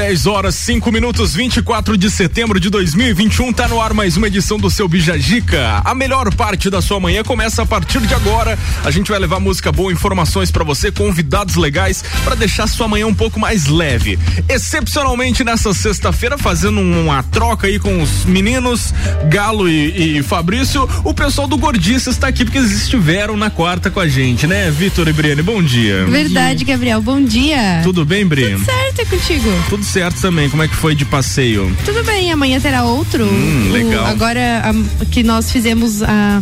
10 horas 5 minutos 24 de setembro de 2021 tá no ar mais uma edição do seu Bijagica. A melhor parte da sua manhã começa a partir de agora. A gente vai levar música boa, informações para você, convidados legais para deixar sua manhã um pouco mais leve. Excepcionalmente nessa sexta-feira fazendo uma troca aí com os meninos Galo e, e Fabrício, o pessoal do Gordice está aqui porque eles estiveram na quarta com a gente, né? Vitor e Briane, bom dia. Verdade, Gabriel. Bom dia. Tudo bem, Briane? Tudo certo é contigo. Tudo tudo certo também. Como é que foi de passeio? Tudo bem, amanhã terá outro. Hum, legal. O, agora a, que nós fizemos a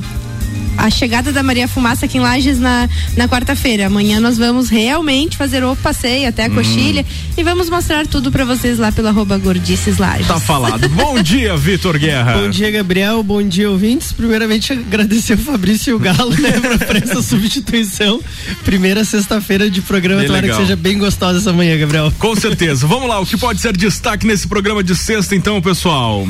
a chegada da Maria Fumaça aqui em Lages na, na quarta-feira. Amanhã nós vamos realmente fazer o passeio até a hum. coxilha e vamos mostrar tudo para vocês lá pelo arroba Gordices Lages. Tá falado. Bom dia, Vitor Guerra. Bom dia, Gabriel. Bom dia, ouvintes. Primeiramente, agradecer o Fabrício e o Galo, né, por essa substituição. Primeira sexta-feira de programa. Bem Tomara legal. que seja bem gostosa essa manhã, Gabriel. Com certeza. Vamos lá, o que pode ser destaque nesse programa de sexta, então, pessoal?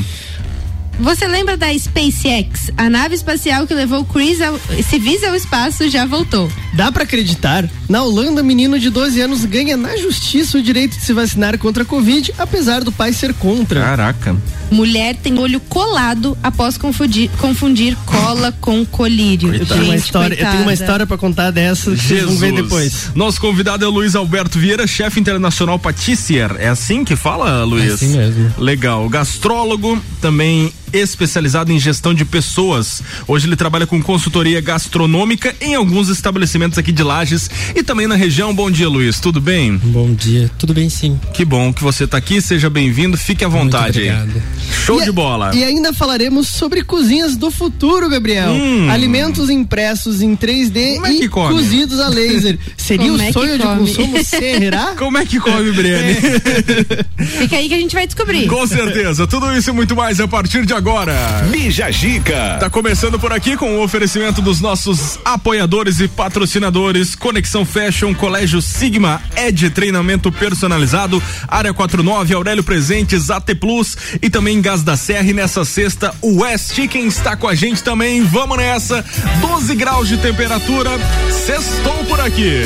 Você lembra da SpaceX? A nave espacial que levou Chris ao, civis ao espaço já voltou. Dá para acreditar? Na Holanda, menino de 12 anos ganha na justiça o direito de se vacinar contra a Covid, apesar do pai ser contra. Caraca. Mulher tem olho colado após confundir, confundir cola com colírio. Eu tenho, uma história, eu tenho uma história para contar dessa, vocês vão ver depois. Nosso convidado é Luiz Alberto Vieira, chefe internacional patissier. É assim que fala, Luiz? É assim mesmo. Legal. Gastrólogo, também especializado em gestão de pessoas. Hoje ele trabalha com consultoria gastronômica em alguns estabelecimentos aqui de Lages e também na região. Bom dia, Luiz. Tudo bem? Bom dia. Tudo bem, sim. Que bom que você está aqui. Seja bem-vindo. Fique à vontade. Muito obrigado. Show e, de bola. E ainda falaremos sobre cozinhas do futuro, Gabriel. Hum. Alimentos impressos em 3D é e cozidos a laser. Seria Como o é sonho de consumo? Será? Como é que come, Briane? Fica aí que a gente vai descobrir. Com certeza. Tudo isso e muito mais a partir de agora. Bija Gica. Tá começando por aqui com o oferecimento dos nossos apoiadores e patrocinadores. Conexão Fashion, Colégio Sigma, Ed Treinamento Personalizado, Área 49, Aurélio Presentes, AT Plus e também Gás da Serra. E nessa sexta, o West Chicken está com a gente também. Vamos nessa. 12 graus de temperatura. Sextou por aqui.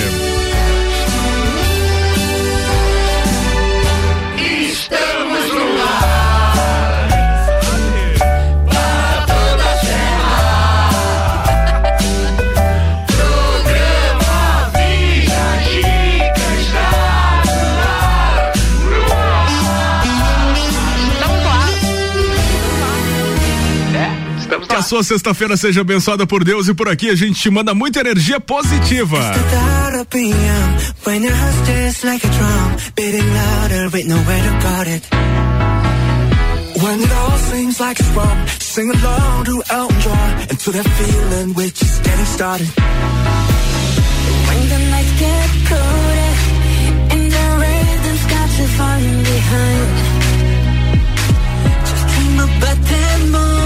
Sua sexta-feira seja abençoada por Deus e por aqui a gente te manda muita energia positiva. When it all seems like it's wrong, sing along to Elton John and to that feeling we're just getting started. When the nights get colder and the rhythm's got you falling behind, just dream about that moment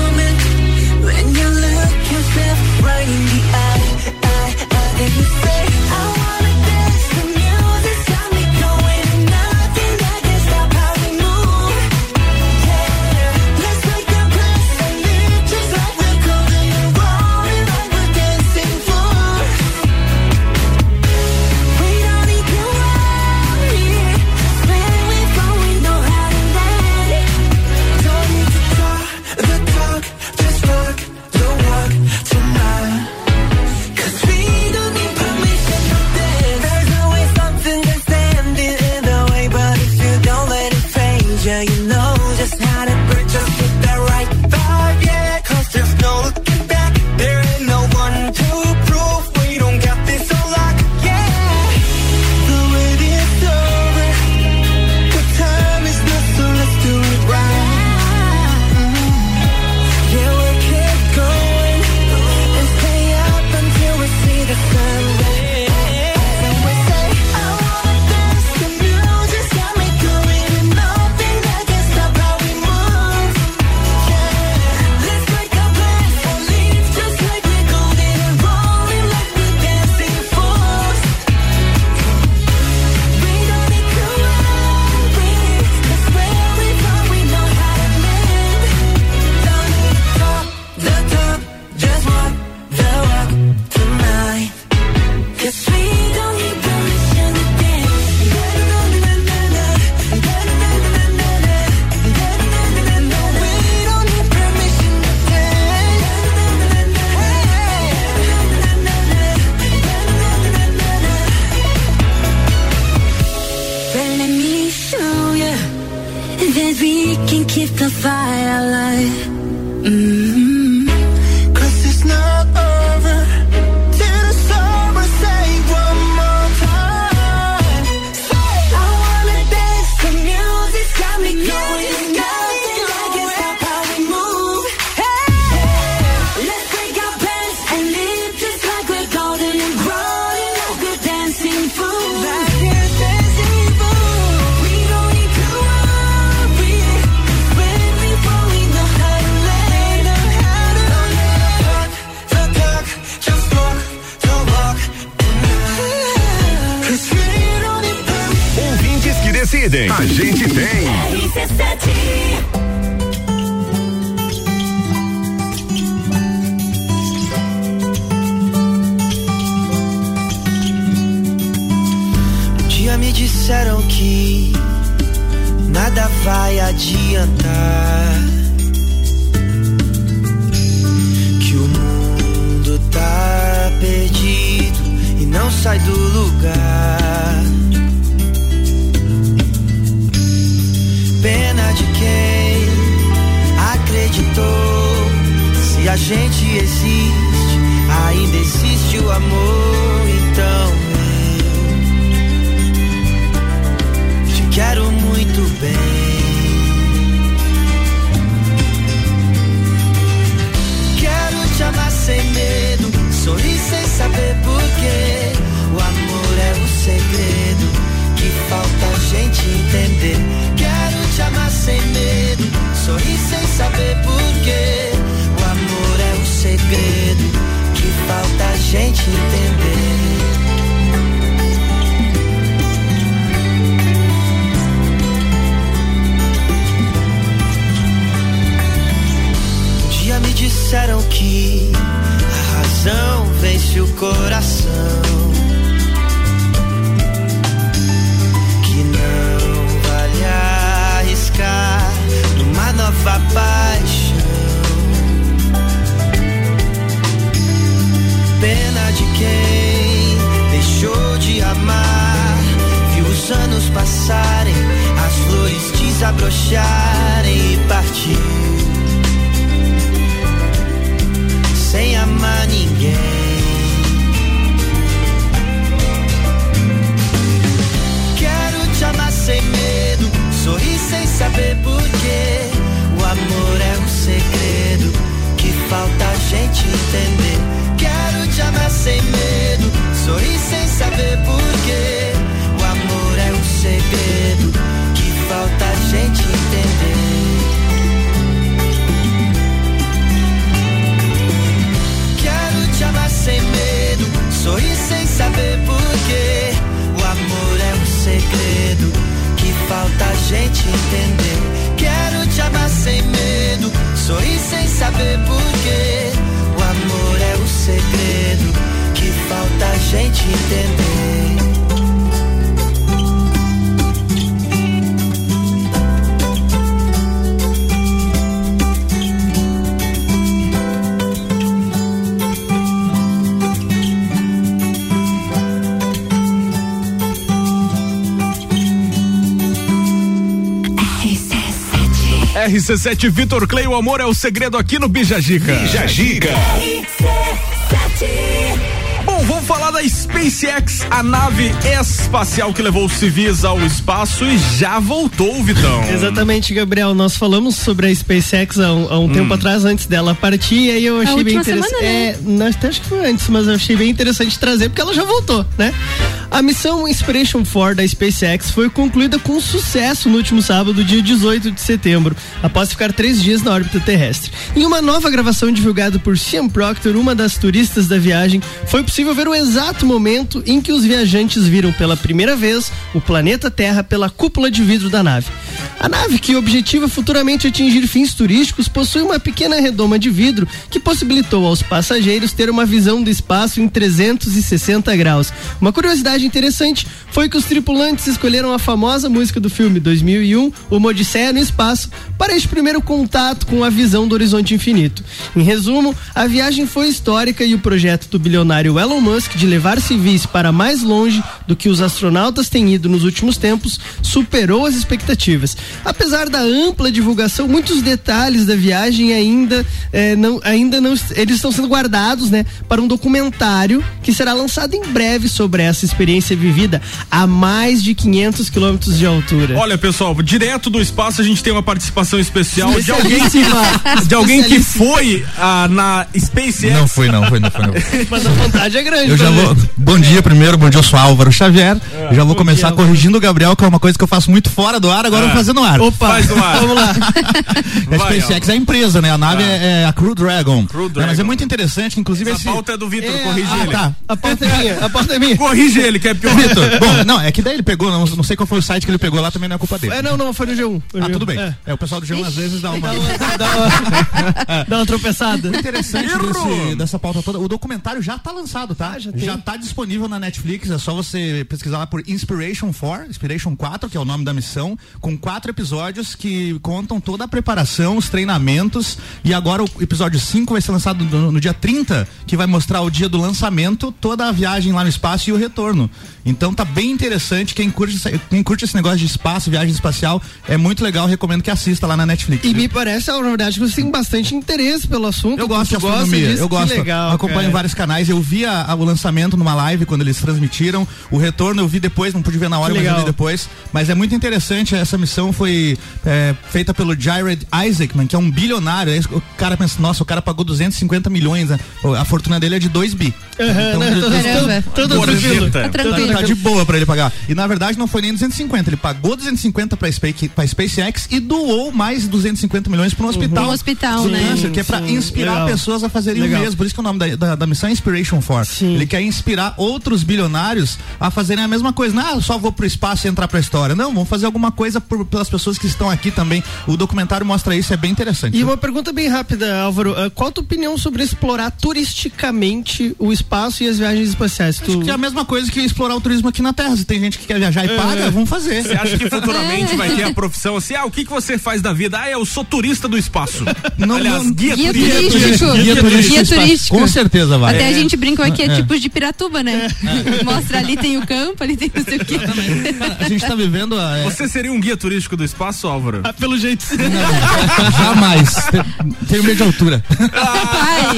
RC7 Vitor Clay, o amor é o segredo aqui no Bijagica. Bijagica. Bom, vamos falar da SpaceX, a nave espacial que levou os civis ao espaço e já voltou, Vitão. Exatamente, Gabriel. Nós falamos sobre a SpaceX há um, há um hum. tempo atrás, antes dela partir, e aí eu achei bem interessante. Né? É, nós, acho que foi antes, mas eu achei bem interessante trazer, porque ela já voltou, né? A missão Inspiration 4 da SpaceX foi concluída com sucesso no último sábado, dia 18 de setembro, após ficar três dias na órbita terrestre. Em uma nova gravação divulgada por Sean Proctor, uma das turistas da viagem, foi possível ver o exato momento em que os viajantes viram pela primeira vez o planeta Terra pela cúpula de vidro da nave. A nave, que objetiva futuramente atingir fins turísticos, possui uma pequena redoma de vidro que possibilitou aos passageiros ter uma visão do espaço em 360 graus. Uma curiosidade interessante foi que os tripulantes escolheram a famosa música do filme 2001, Uma Odisseia no Espaço, para este primeiro contato com a visão do horizonte infinito. Em resumo, a viagem foi histórica e o projeto do bilionário Elon Musk de levar civis para mais longe do que os astronautas têm ido nos últimos tempos superou as expectativas. Apesar da ampla divulgação, muitos detalhes da viagem ainda é, não, ainda não, eles estão sendo guardados, né, para um documentário que será lançado em breve sobre essa experiência vivida a mais de 500 quilômetros de altura. Olha, pessoal, direto do espaço a gente tem uma participação especial de alguém que, de alguém que foi ah, na SpaceX. Não foi, não foi, não foi. Não. Mas a vontade é grande. Eu já vou. Bom dia primeiro, bom dia, eu sou Álvaro Xavier. É, já vou começar dia, corrigindo o Gabriel, que é uma coisa que eu faço muito fora do ar, agora é. eu vou fazer no ar. Opa, faz no ar. Vamos lá. a SpaceX é a empresa, né? A nave ah. é, é, a Crew Dragon. Crew Dragon. É, mas é muito interessante, inclusive. Essa esse... pauta é do Vitor, é, corrige ah, ele. Tá. A pauta é minha, a pauta é minha. Corrige ele, que é pior. Vitor, bom, não, é que daí ele pegou, não, não sei qual foi o site que ele pegou lá, também não é culpa dele. É, não, não, foi no G1. Foi ah, G1. tudo bem. É. é. o pessoal do G1 às vezes dá uma. dá, uma dá uma tropeçada. O interessante desse, dessa pauta toda, o documentário já tá lançado, tá? Ah, já, já tá disponível na Netflix, é só você pesquisar lá por Inspiration 4, Inspiration 4, que é o nome da missão, com quatro episódios que contam toda a preparação, os treinamentos, e agora o episódio 5 vai ser lançado no, no dia 30, que vai mostrar o dia do lançamento, toda a viagem lá no espaço e o retorno. Então tá bem interessante. Quem curte, quem curte esse negócio de espaço, viagem espacial, é muito legal. Recomendo que assista lá na Netflix. E viu? me parece, na verdade, que você tem bastante interesse pelo assunto. Eu gosto de astronomia. Disso, eu gosto. Legal, acompanho cara. vários canais. Eu vi a, a, o lançamento numa live quando eles transmitiram. O retorno eu vi depois, não pude ver na hora, mas eu vi depois. Mas é muito interessante. Essa missão foi é, feita pelo Jared Isaacman, que é um bilionário. O cara pensa, nossa, o cara pagou 250 milhões. Né? A fortuna dele é de 2 bi. Uhum, então, né? Tudo tranquilo. Tá tranquilo tá de boa para ele pagar. E na verdade não foi nem 250, ele pagou 250 para Space, pra SpaceX e doou mais 250 milhões para um hospital. Um hospital, sim, né? Que é para inspirar Legal. pessoas a fazerem Legal. o mesmo. Por isso que o nome da, da, da missão é Inspiration for. Sim. Ele quer inspirar outros bilionários a fazerem a mesma coisa. Não, ah, só vou pro espaço e entrar pra história. Não, vamos fazer alguma coisa por, pelas pessoas que estão aqui também. O documentário mostra isso, é bem interessante. E uma pergunta bem rápida, Álvaro. Uh, qual a tua opinião sobre explorar turisticamente o espaço e as viagens espaciais? Acho tu... que é a mesma coisa que explorar o turismo aqui na Terra. Se tem gente que quer viajar e é. paga, vamos fazer. Você acha que futuramente vai ter a profissão assim? Ah, o que, que você faz da vida? Ah, eu sou turista do espaço. Não, Aliás, não, guia, guia turístico. turístico. Guia, guia turístico. Guia turístico. Com certeza vai. Até é. a gente brincou aqui, é, é tipos de Piratuba, né? É. Mostra ali tem o campo, ali tem não sei o quê. A gente tá vivendo a, é... Você seria um guia turístico do espaço, Álvaro? Ah, pelo jeito. Não, jamais. Tenho medo de altura. Ah.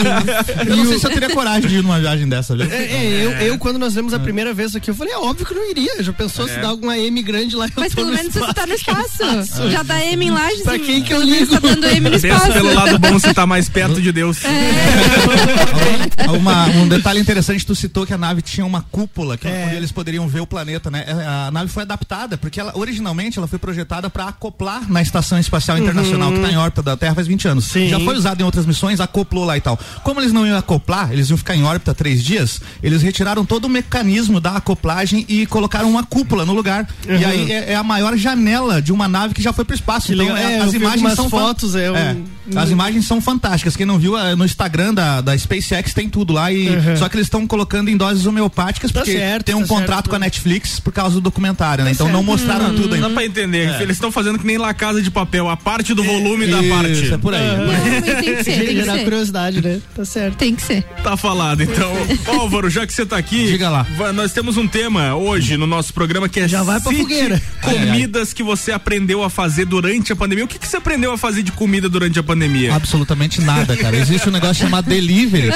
Eu não sei se eu teria coragem de ir numa viagem dessa. É, é, eu, eu, quando nós vemos a primeira vez aqui, eu falei, é óbvio que não iria. Já pensou se dá alguma M grande lá? Mas pelo menos você tá no espaço. Já dá M em lá. Pra quem que eu ligo? Tá dando M no espaço. pelo lado bom, você tá mais perto de Deus. É. Uma, um detalhe interessante, tu citou que a nave tinha uma cúpula, que é. onde eles poderiam ver o planeta, né? A nave foi adaptada, porque ela, originalmente, ela foi projetada para acoplar na Estação Espacial Internacional, uhum. que tá em órbita da Terra faz 20 anos. Sim. Já foi usada em outras missões, acoplou lá e tal. Como eles não iam acoplar, eles iam ficar em órbita três dias, eles retiraram todo o mecanismo da acoplagem e colocaram uma cúpula no lugar. Uhum. E aí é, é, a maior janela de uma nave que já foi para o espaço. Então, é, as imagens são fotos, é, é um... As imagens são fantásticas. Quem não viu é, no Instagram da, da SpaceX tem tudo lá e uhum. só que eles estão colocando em doses homeopáticas tá porque certo, tem um tá contrato certo. com a Netflix por causa do documentário, né? Tá então certo. não mostraram hum, tudo ainda. Dá pra entender. É. Eles estão fazendo que nem La Casa de Papel, a parte do volume da parte. Isso, é por aí. Uhum. Não, tem que ser, tem que ser. curiosidade, né? Tá certo. Tem que ser. Tá falado. Então, Álvaro, já que você tá aqui, diga lá. Nós temos um tema hoje no nosso programa que é já vai pra fogueira. Comidas que você aprendeu a fazer durante a pandemia. O que, que você aprendeu a fazer de comida durante a pandemia? Absolutamente nada, cara. Existe um negócio chamado delivery.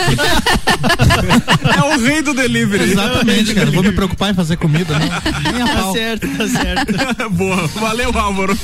é o rei do delivery. Exatamente, cara. Vou me preocupar em fazer comida, não. Nem a tá pau. Tá certo, tá certo. Boa. Valeu, Álvaro.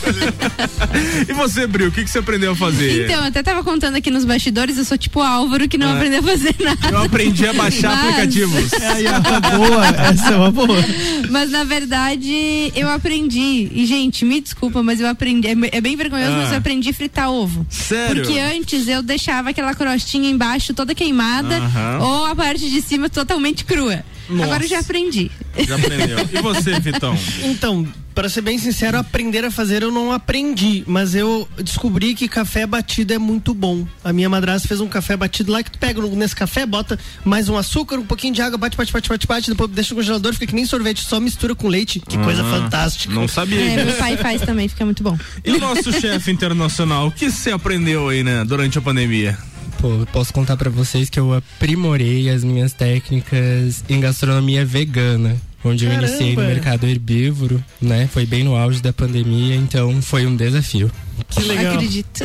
e você, Bril, o que, que você aprendeu a fazer? Então, eu até tava contando aqui nos bastidores, eu sou tipo Álvaro que não é. aprendeu a fazer nada. Eu aprendi a baixar Mas... aplicativos. É, é uma boa, essa é uma boa. Mas na verdade, eu aprendi. E, gente, me desculpa, mas eu aprendi. É, é bem vergonhoso, ah. mas eu aprendi a fritar ovo. Sério? Porque antes eu deixava aquela crostinha embaixo toda queimada ou a parte de cima totalmente crua. Nossa. Agora eu já aprendi. Já aprendeu. E você, Vitão? Então, para ser bem sincero, aprender a fazer eu não aprendi, mas eu descobri que café batido é muito bom. A minha madrasta fez um café batido lá que tu pega nesse café, bota mais um açúcar, um pouquinho de água, bate, bate, bate, bate, bate, depois deixa no congelador, fica que nem sorvete, só mistura com leite. Que coisa ah, fantástica. Não sabia. É, meu pai faz também, fica muito bom. E o nosso chefe internacional, o que você aprendeu aí, né, durante a pandemia? Pô, posso contar para vocês que eu aprimorei as minhas técnicas em gastronomia vegana. onde Caramba. eu iniciei no mercado herbívoro, né? Foi bem no auge da pandemia, então foi um desafio. Que legal. Acredito.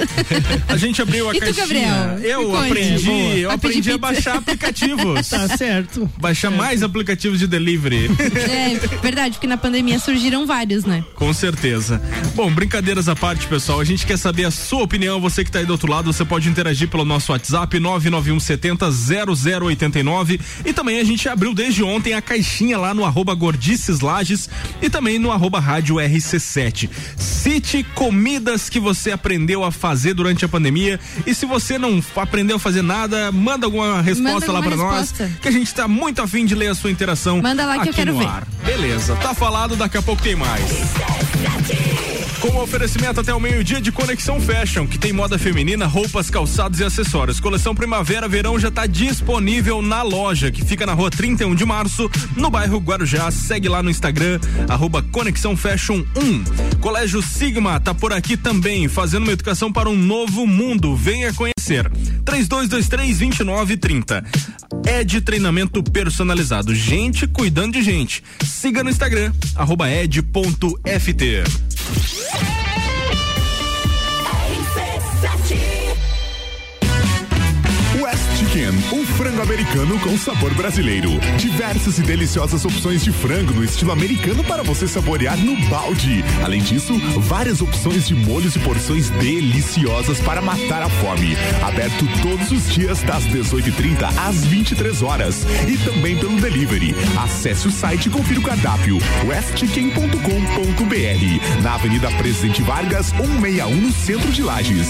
A gente abriu a e caixinha. Tu, Gabriel? Eu aprendi, eu aprendi a baixar aplicativos. tá certo. Baixar é. mais aplicativos de delivery. É verdade, porque na pandemia surgiram vários, né? Com certeza. Bom, brincadeiras à parte, pessoal. A gente quer saber a sua opinião. Você que está aí do outro lado, você pode interagir pelo nosso WhatsApp 99170 0089 e também a gente abriu desde ontem a caixinha lá no arroba Gordices Lages e também no arroba Rádio RC7. Cite comidas que você aprendeu a fazer durante a pandemia. E se você não aprendeu a fazer nada, manda alguma resposta manda lá para nós. Que a gente está muito afim de ler a sua interação. Manda lá que eu quero ver. Ar. Beleza, tá falado, daqui a pouco tem mais. Com oferecimento até o meio-dia de Conexão Fashion, que tem moda feminina, roupas, calçados e acessórios. Coleção Primavera Verão já está disponível na loja, que fica na rua 31 de março, no bairro Guarujá. Segue lá no Instagram, arroba Conexão Fashion 1. Colégio Sigma tá por aqui também, fazendo uma educação para um novo mundo. Venha conhecer. 3223-2930. É de treinamento personalizado. Gente cuidando de gente. Siga no Instagram, arroba ed.ft. Chicken, um frango americano com sabor brasileiro. Diversas e deliciosas opções de frango no estilo americano para você saborear no balde. Além disso, várias opções de molhos e porções deliciosas para matar a fome. Aberto todos os dias das 18:30 às 23 horas e também pelo delivery. Acesse o site e confira o cardápio westchicken.com.br na Avenida Presidente Vargas 161 no centro de Lages.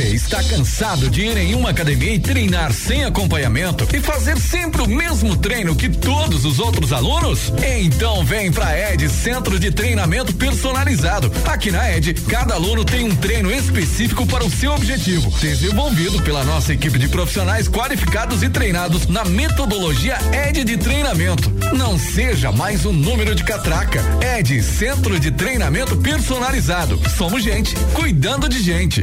você está cansado de ir em uma academia e treinar sem acompanhamento e fazer sempre o mesmo treino que todos os outros alunos? Então vem pra Ed Centro de Treinamento Personalizado. Aqui na Ed, cada aluno tem um treino específico para o seu objetivo, desenvolvido pela nossa equipe de profissionais qualificados e treinados na metodologia Ed de treinamento. Não seja mais um número de catraca. Ed Centro de Treinamento Personalizado. Somos gente cuidando de gente.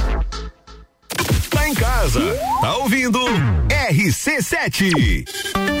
em casa. Tá ouvindo? RC7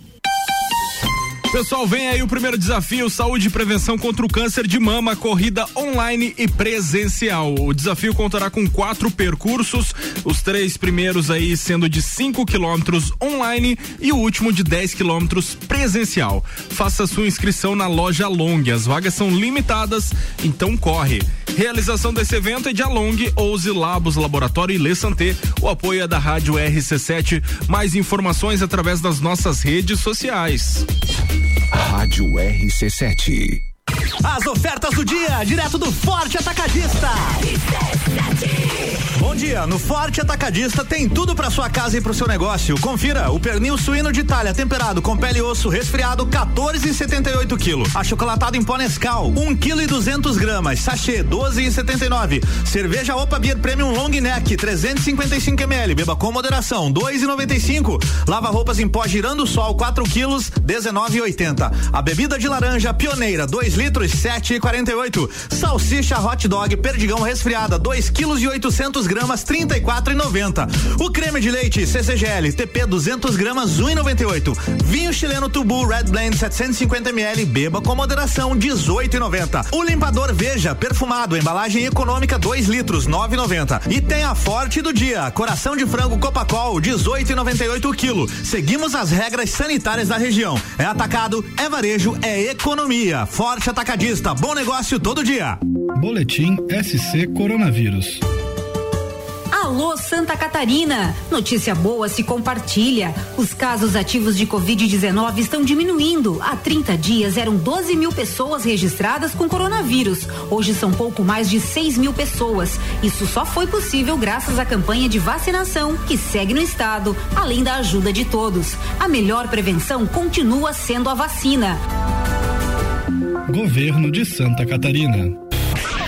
Pessoal, vem aí o primeiro desafio: saúde e prevenção contra o câncer de mama, corrida online e presencial. O desafio contará com quatro percursos, os três primeiros aí sendo de 5 quilômetros online e o último de 10 quilômetros presencial. Faça sua inscrição na loja Long. As vagas são limitadas, então corre. Realização desse evento é de Along, Ouse Labos Laboratório e Lê Santé. O apoio é da Rádio RC7. Mais informações através das nossas redes sociais. Rádio RC7. As ofertas do dia, direto do Forte Atacadista. Bom dia, no Forte Atacadista tem tudo para sua casa e pro seu negócio. Confira o pernil suíno de Itália temperado com pele e osso resfriado 14,78 kg. Achocolatado em pó Nescau 1 kg e 200 gramas. Sachê 12,79. Cerveja Opa Beer Premium Long Neck 355 ml. Beba com moderação 2,95. Lava roupas em pó girando sol 4 kg 19,80. A bebida de laranja pioneira 2 litros 7,48. Salsicha hot dog perdigão resfriada 2 quilos e 800 gramas 34,90. O creme de leite CCGL TP 200 gramas 1,98. Vinho chileno Tubu Red Blend 750 ml beba com moderação 18,90. O limpador Veja perfumado embalagem econômica 2 litros 9,90. E tem a forte do dia coração de frango Copacol 18,98 o quilo. Seguimos as regras sanitárias da região. É atacado, é varejo, é economia. Forte Atacadista, bom negócio todo dia. Boletim SC Coronavírus. Alô Santa Catarina! Notícia boa se compartilha. Os casos ativos de Covid-19 estão diminuindo. Há 30 dias eram 12 mil pessoas registradas com coronavírus. Hoje são pouco mais de 6 mil pessoas. Isso só foi possível graças à campanha de vacinação que segue no estado, além da ajuda de todos. A melhor prevenção continua sendo a vacina. Governo de Santa Catarina.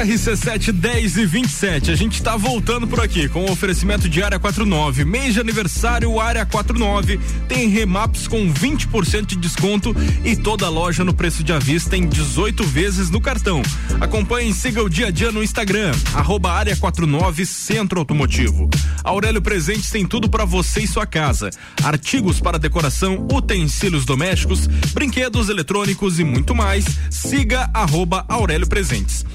RC7 10 e 27. A gente está voltando por aqui com o oferecimento de Área 49. Mês de aniversário Área 49 tem remaps com 20% de desconto e toda loja no preço de avista em 18 vezes no cartão. Acompanhe e siga o dia a dia no Instagram, arroba Área 49 Centro Automotivo. Aurélio Presentes tem tudo para você e sua casa: artigos para decoração, utensílios domésticos, brinquedos eletrônicos e muito mais. Siga arroba Aurélio Presentes.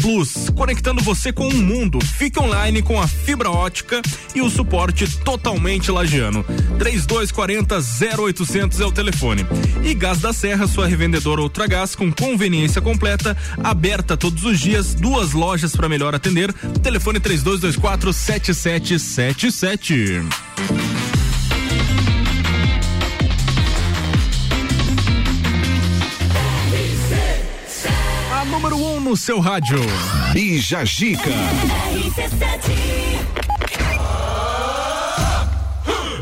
Plus, conectando você com o mundo. Fique online com a fibra ótica e o suporte totalmente lagiano. 3240 0800 é o telefone. E Gás da Serra, sua revendedora Ultragás com conveniência completa, aberta todos os dias, duas lojas para melhor atender. Telefone 3224 7777. No seu rádio. Bija Gica.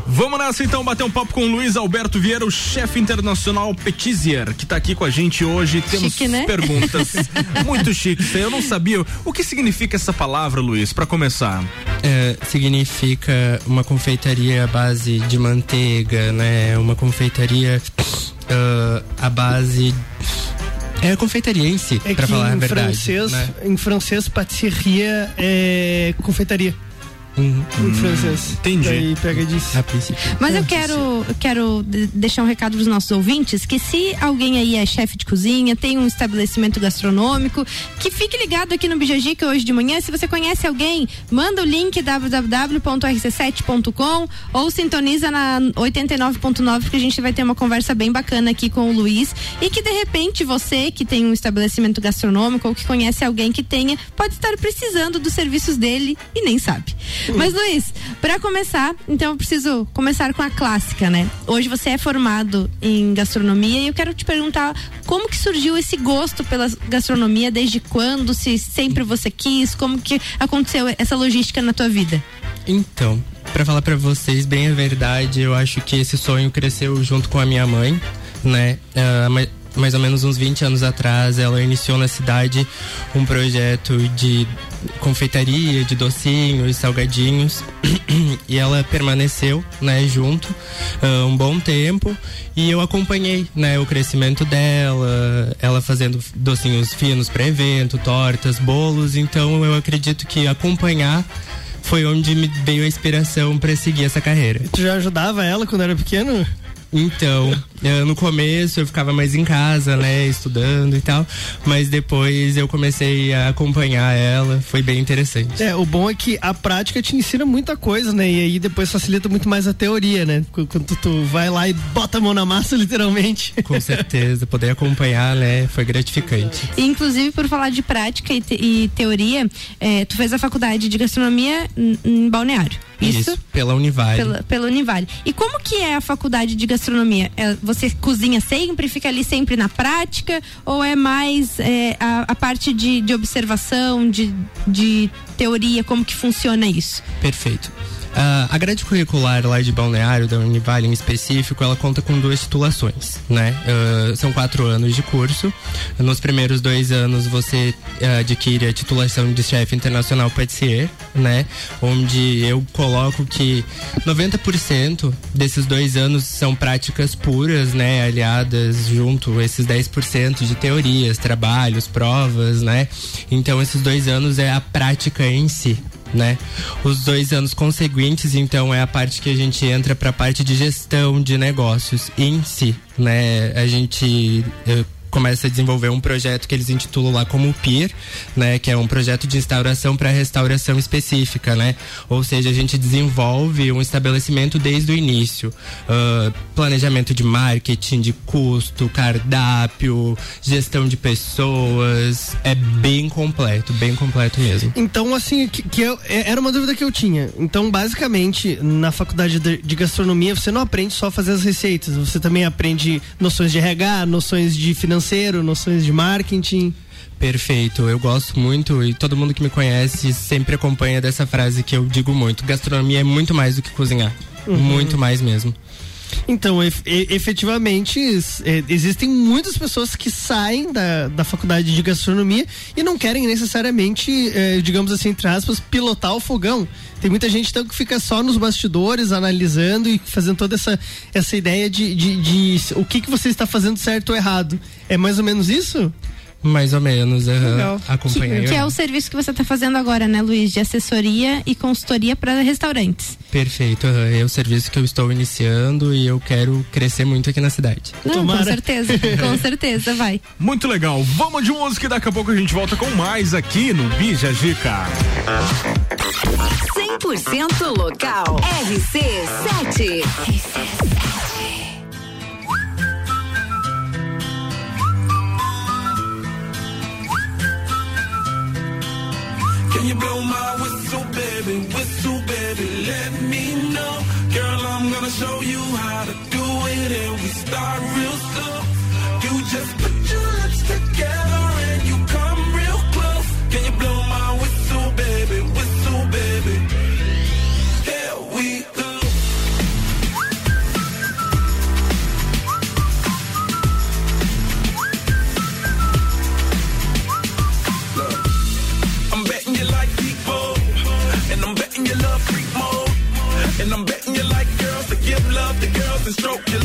Vamos nessa então bater um papo com o Luiz Alberto Vieira, o chefe internacional Petizier, que está aqui com a gente hoje. Temos chique, né? perguntas muito chiques. Eu não sabia o que significa essa palavra, Luiz, para começar. É, significa uma confeitaria à base de manteiga, né? Uma confeitaria uh, à base é confeitaria em si, é pra falar a verdade. Francês, né? Em francês, patisserie é confeitaria. Uhum. Em francês. Entendi. Daí pega disso. Mas eu quero, eu quero deixar um recado para os nossos ouvintes que se alguém aí é chefe de cozinha, tem um estabelecimento gastronômico, que fique ligado aqui no Bijagica hoje de manhã. Se você conhece alguém, manda o link www.rc7.com ou sintoniza na 89.9 porque a gente vai ter uma conversa bem bacana aqui com o Luiz e que de repente você que tem um estabelecimento gastronômico ou que conhece alguém que tenha, pode estar precisando dos serviços dele e nem sabe. Mas Luiz, para começar, então eu preciso começar com a clássica, né? Hoje você é formado em gastronomia e eu quero te perguntar como que surgiu esse gosto pela gastronomia, desde quando, se sempre você quis, como que aconteceu essa logística na tua vida? Então, para falar para vocês bem a verdade, eu acho que esse sonho cresceu junto com a minha mãe, né? Uh, mais ou menos uns 20 anos atrás, ela iniciou na cidade um projeto de confeitaria, de docinhos, salgadinhos. e ela permaneceu, né, junto uh, um bom tempo e eu acompanhei, né, o crescimento dela, ela fazendo docinhos finos para evento, tortas, bolos. Então eu acredito que acompanhar foi onde me veio a inspiração para seguir essa carreira. Tu já ajudava ela quando era pequeno? Então, no começo eu ficava mais em casa, né, estudando e tal, mas depois eu comecei a acompanhar ela, foi bem interessante. É, o bom é que a prática te ensina muita coisa, né, e aí depois facilita muito mais a teoria, né, quando tu, tu vai lá e bota a mão na massa, literalmente. Com certeza, poder acompanhar, né, foi gratificante. inclusive, por falar de prática e, te, e teoria, é, tu fez a faculdade de gastronomia em Balneário. Isso, Isso pela Univale. Pela, pela Univale. E como que é a faculdade de gastronomia? É, você cozinha sempre, fica ali sempre na prática? Ou é mais é, a, a, parte de, de observação, de, de teoria, como que funciona isso? Perfeito. Uh, a grade curricular lá de Balneário, da Univale em específico, ela conta com duas titulações, né? Uh, são quatro anos de curso. Nos primeiros dois anos você uh, adquire a titulação de chefe internacional patissier, né? Onde eu coloco que 90% desses dois anos são práticas puras, né? Aliadas junto esses 10% de teorias, trabalhos, provas, né? Então esses dois anos é a prática em si, né? Os dois anos conseguintes, então, é a parte que a gente entra para a parte de gestão de negócios em si, né? A gente eh, começa a desenvolver um projeto que eles intitulam lá como PIR, né, que é um projeto de instauração para restauração específica, né? Ou seja, a gente desenvolve um estabelecimento desde o início, uh, planejamento de marketing, de custo, cardápio, gestão de pessoas, é bem completo, bem completo mesmo. Então, assim, que, que eu, é, era uma dúvida que eu tinha. Então, basicamente, na faculdade de, de gastronomia, você não aprende só fazer as receitas, você também aprende noções de RH, noções de financeiro financeiro, noções de marketing. Perfeito, eu gosto muito e todo mundo que me conhece sempre acompanha dessa frase que eu digo muito: gastronomia é muito mais do que cozinhar. Uhum. Muito mais mesmo. Então, efetivamente, é, existem muitas pessoas que saem da, da faculdade de gastronomia e não querem necessariamente, é, digamos assim, entre aspas, pilotar o fogão. Tem muita gente então que fica só nos bastidores, analisando e fazendo toda essa, essa ideia de, de, de o que, que você está fazendo certo ou errado. É mais ou menos isso? Mais ou menos, uhum. acompanhei. Que, que, é o serviço que você está fazendo agora, né, Luiz? De assessoria e consultoria para restaurantes. Perfeito, uhum. é o serviço que eu estou iniciando e eu quero crescer muito aqui na cidade. Não, com certeza, com certeza, vai. Muito legal. Vamos de música e daqui a pouco a gente volta com mais aqui no Bija Gica. 100% local. RC7. RC7. Can you blow my whistle, baby? Whistle, baby, let me know. Girl, I'm gonna show you how to do it, and we start real slow. You just put your lips together stroke your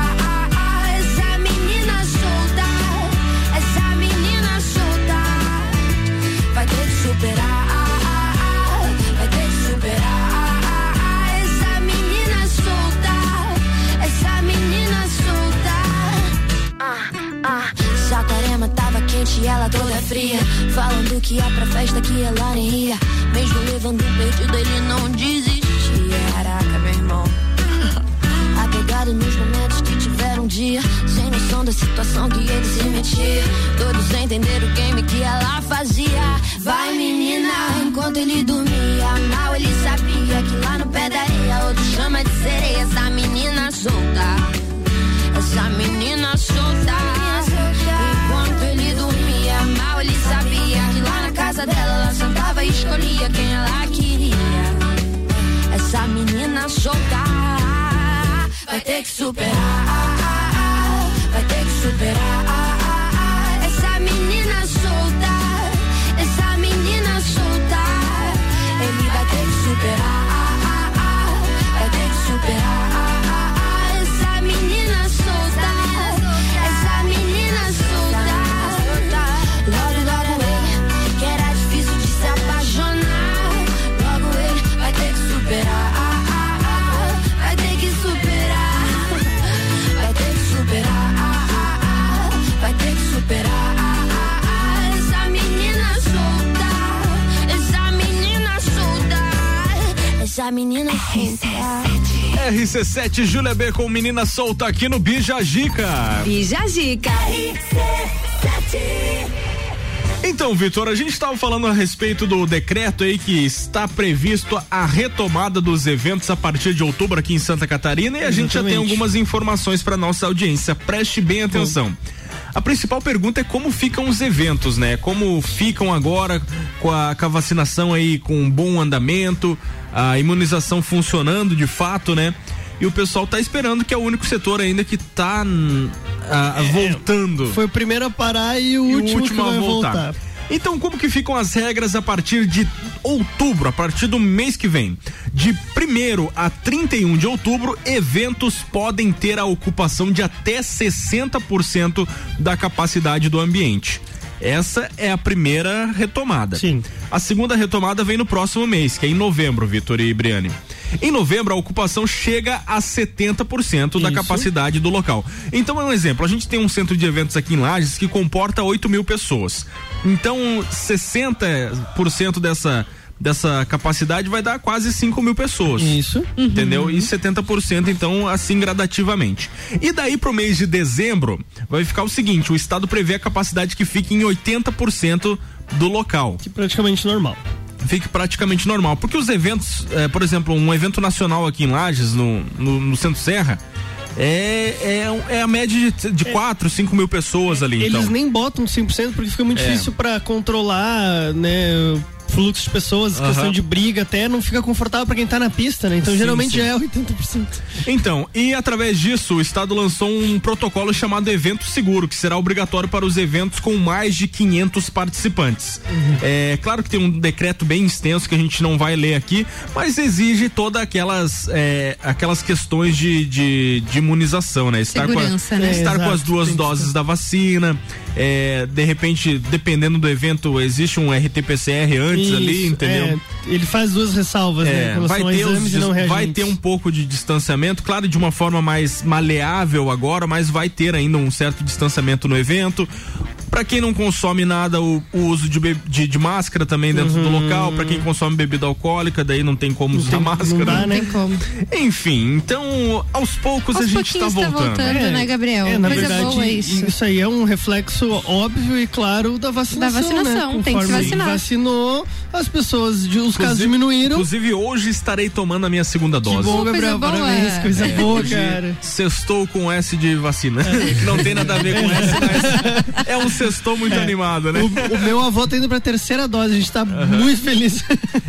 Saquarema tava quente e ela toda fria. Falando que ia pra festa que ela nem ia. Mesmo levando perdido, ele não desistia. Caraca, meu irmão. Apegado nos momentos que tiveram um dia. Sem noção da situação que ele se metia. Todos entenderam o game que ela fazia. Vai, menina. Enquanto ele dormia mal, ele sabia que lá no pé da areia, outro chama de sereia. Essa menina solta. Essa menina solta. Dela ela sentava e escolhia quem ela queria. Essa menina solta vai ter que superar, essa menina solta. RC7 Júlia B com menina solta aqui no Bija Gica. Bija Gica. Então, Vitor, a gente estava falando a respeito do decreto aí que está previsto a retomada dos eventos a partir de outubro aqui em Santa Catarina e a gente já tem Exatamente. algumas informações para nossa audiência. Preste bem atenção. A principal pergunta é como ficam os eventos, né? Como ficam agora com a, com a vacinação aí com um bom andamento, a imunização funcionando de fato, né? e o pessoal tá esperando que é o único setor ainda que tá ah, é, voltando. Foi o primeiro a parar e o, e último, o último a voltar. voltar. Então, como que ficam as regras a partir de outubro, a partir do mês que vem? De 1 a 31 de outubro, eventos podem ter a ocupação de até 60% da capacidade do ambiente. Essa é a primeira retomada. Sim. A segunda retomada vem no próximo mês, que é em novembro, Vitor e Briane. Em novembro, a ocupação chega a 70% da capacidade do local. Então, é um exemplo: a gente tem um centro de eventos aqui em Lages que comporta 8 mil pessoas. Então, 60% dessa dessa capacidade vai dar quase 5 mil pessoas. Isso. Entendeu? Uhum. E 70%, então, assim gradativamente. E daí pro mês de dezembro, vai ficar o seguinte: o Estado prevê a capacidade que fique em 80% do local. Que praticamente normal fique praticamente normal. Porque os eventos, é, por exemplo, um evento nacional aqui em Lages, no, no, no Centro Serra, é, é, é, a média de, de 4, 5 mil pessoas ali. Eles então. nem botam 100% porque fica muito é. difícil para controlar, né? Fluxo de pessoas, uhum. questão de briga, até não fica confortável para quem tá na pista, né? Então sim, geralmente sim. já é 80%. Então, e através disso, o Estado lançou um protocolo chamado Evento Seguro, que será obrigatório para os eventos com mais de 500 participantes. Uhum. É claro que tem um decreto bem extenso que a gente não vai ler aqui, mas exige todas aquelas, é, aquelas questões de, de, de imunização, né? Estar, Segurança, com, a, né? estar é, com as duas doses da vacina, é, de repente, dependendo do evento, existe um RT-PCR antes Isso, ali, entendeu? É, ele faz duas ressalvas, né, é, né? Vai ter, os, vai ter um pouco de distanciamento, claro, de uma forma mais maleável agora, mas vai ter ainda um certo distanciamento no evento. Para quem não consome nada, o, o uso de, de, de, máscara também dentro uhum. do local. Para quem consome bebida alcoólica, daí não tem como não usar tem, máscara. Não dá, né? Não tem como. Enfim, então, aos poucos aos a gente tá voltando. Tá voltando, é, né, Gabriel? É, na Coisa verdade, isso. isso. aí é um reflexo óbvio e claro da vacinação. Da vacinação, né? tem que se vacinar. vacinou, as pessoas, os inclusive, casos diminuíram. Inclusive, hoje estarei tomando a minha segunda dose. Que bom, Gabriel, coisa parabéns, boa. coisa é, boa, cara. Sextou com S de vacina. É. Não tem nada a ver com S, mas é um sextou muito é. animado né? O, o, meu avô tá indo pra terceira dose, a gente tá uhum. muito feliz.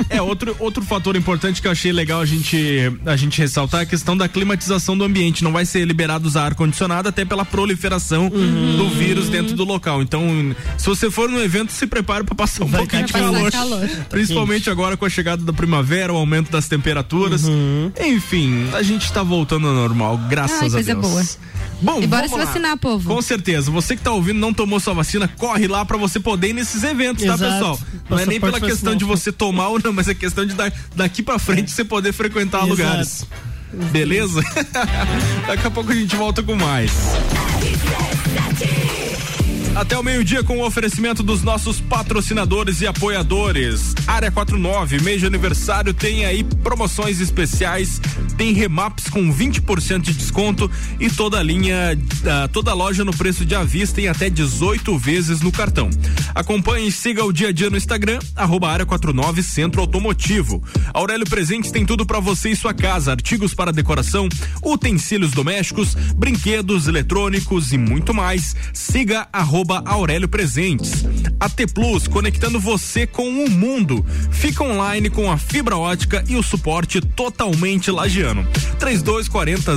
É, outro, outro fator importante que eu achei legal a gente, a gente ressaltar é a questão da climatização do ambiente. Não vai ser liberado usar ar-condicionado até pela proliferação uhum. do vírus dentro do local. Então, se você for no evento, se prepare para passar um vai pouquinho de calor. calor. Principalmente agora com a chegada da primavera, o aumento das temperaturas. Uhum. Enfim, a gente tá voltando ao normal, graças Ai, a Deus. Boa. Bom, e bora se lá. vacinar, povo. Com certeza. Você que tá ouvindo não tomou sua vacina, corre lá para você poder ir nesses eventos, tá, Exato. tá, pessoal? Não é nem pela questão de você tomar ou não, mas é questão de daqui para frente é. você poder frequentar Exato. lugares. Beleza? Daqui a pouco a gente volta com mais. Até o meio-dia com o oferecimento dos nossos patrocinadores e apoiadores. Área 49, mês de aniversário, tem aí promoções especiais, tem remaps com 20% de desconto e toda a linha, uh, toda a loja no preço de avista em até 18 vezes no cartão. Acompanhe e siga o dia a dia no Instagram, arroba área 49 Centro Automotivo. Aurélio Presentes tem tudo para você e sua casa, artigos para decoração, utensílios domésticos, brinquedos eletrônicos e muito mais. Siga arroba arroba Aurélio Presentes. AT Plus, conectando você com o mundo. Fica online com a fibra ótica e o suporte totalmente lagiano. 3240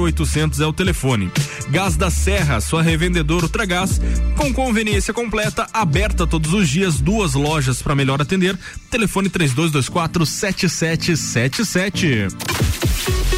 0800 é o telefone. Gás da Serra, sua revendedora Ultragás, com conveniência completa, aberta todos os dias, duas lojas para melhor atender. Telefone 3224 7777.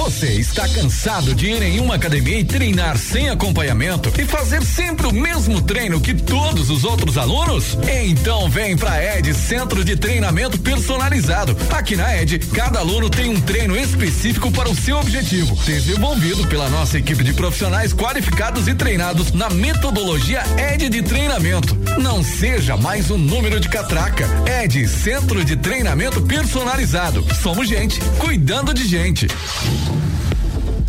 Você está cansado de ir em uma academia e treinar sem acompanhamento e fazer sempre o mesmo treino que todos os outros alunos? Então vem pra Ed Centro de Treinamento Personalizado. Aqui na Ed, cada aluno tem um treino específico para o seu objetivo, desenvolvido pela nossa equipe de profissionais qualificados e treinados na metodologia Ed de treinamento. Não seja mais um número de catraca. Ed Centro de Treinamento Personalizado. Somos gente cuidando de gente.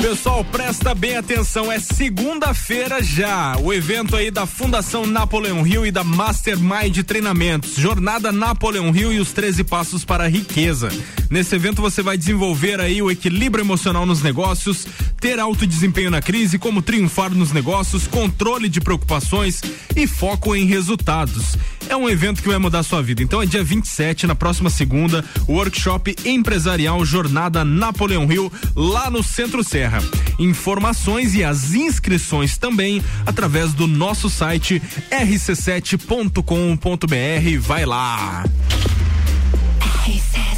Pessoal, presta bem atenção, é segunda-feira já. O evento aí da Fundação Napoleão Rio e da Mastermind Treinamentos. Jornada Napoleão Rio e os 13 passos para a riqueza. Nesse evento você vai desenvolver aí o equilíbrio emocional nos negócios, ter alto desempenho na crise, como triunfar nos negócios, controle de preocupações e foco em resultados. É um evento que vai mudar sua vida. Então é dia 27, na próxima segunda, o workshop empresarial Jornada Napoleão Rio, lá no Centro Serra. Informações e as inscrições também através do nosso site rc7.com.br. Vai lá! Já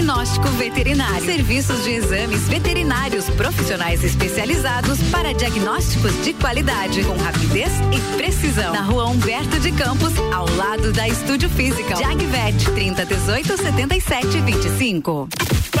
diagnóstico veterinário. Serviços de exames veterinários profissionais especializados para diagnósticos de qualidade, com rapidez e precisão. Na Rua Humberto de Campos, ao lado da Estúdio Física. Jagvet 30 18 77 25. Tá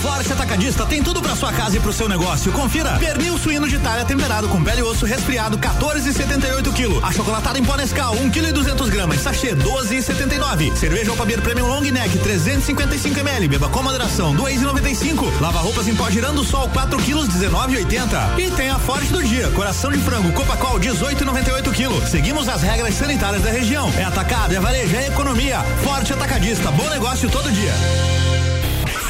Forte Atacadista tem tudo pra sua casa e pro seu negócio. Confira. Pernil suíno de Itália temperado com pele e osso resfriado 14,78 kg. Achocolatado em pó Nescau 1 kg e 200 gramas. Sachê 12,79. Cerveja Alpabir Premium Long Neck 355 ml. Beba com moderação 2,95. Lava roupas em pó girando sol 4 kg 19,80. E tem a Forte do dia. Coração de frango Copacol 18,98 kg. Seguimos as regras sanitárias da região. É atacado, é varejo, é economia. Forte Atacadista. Bom negócio todo dia.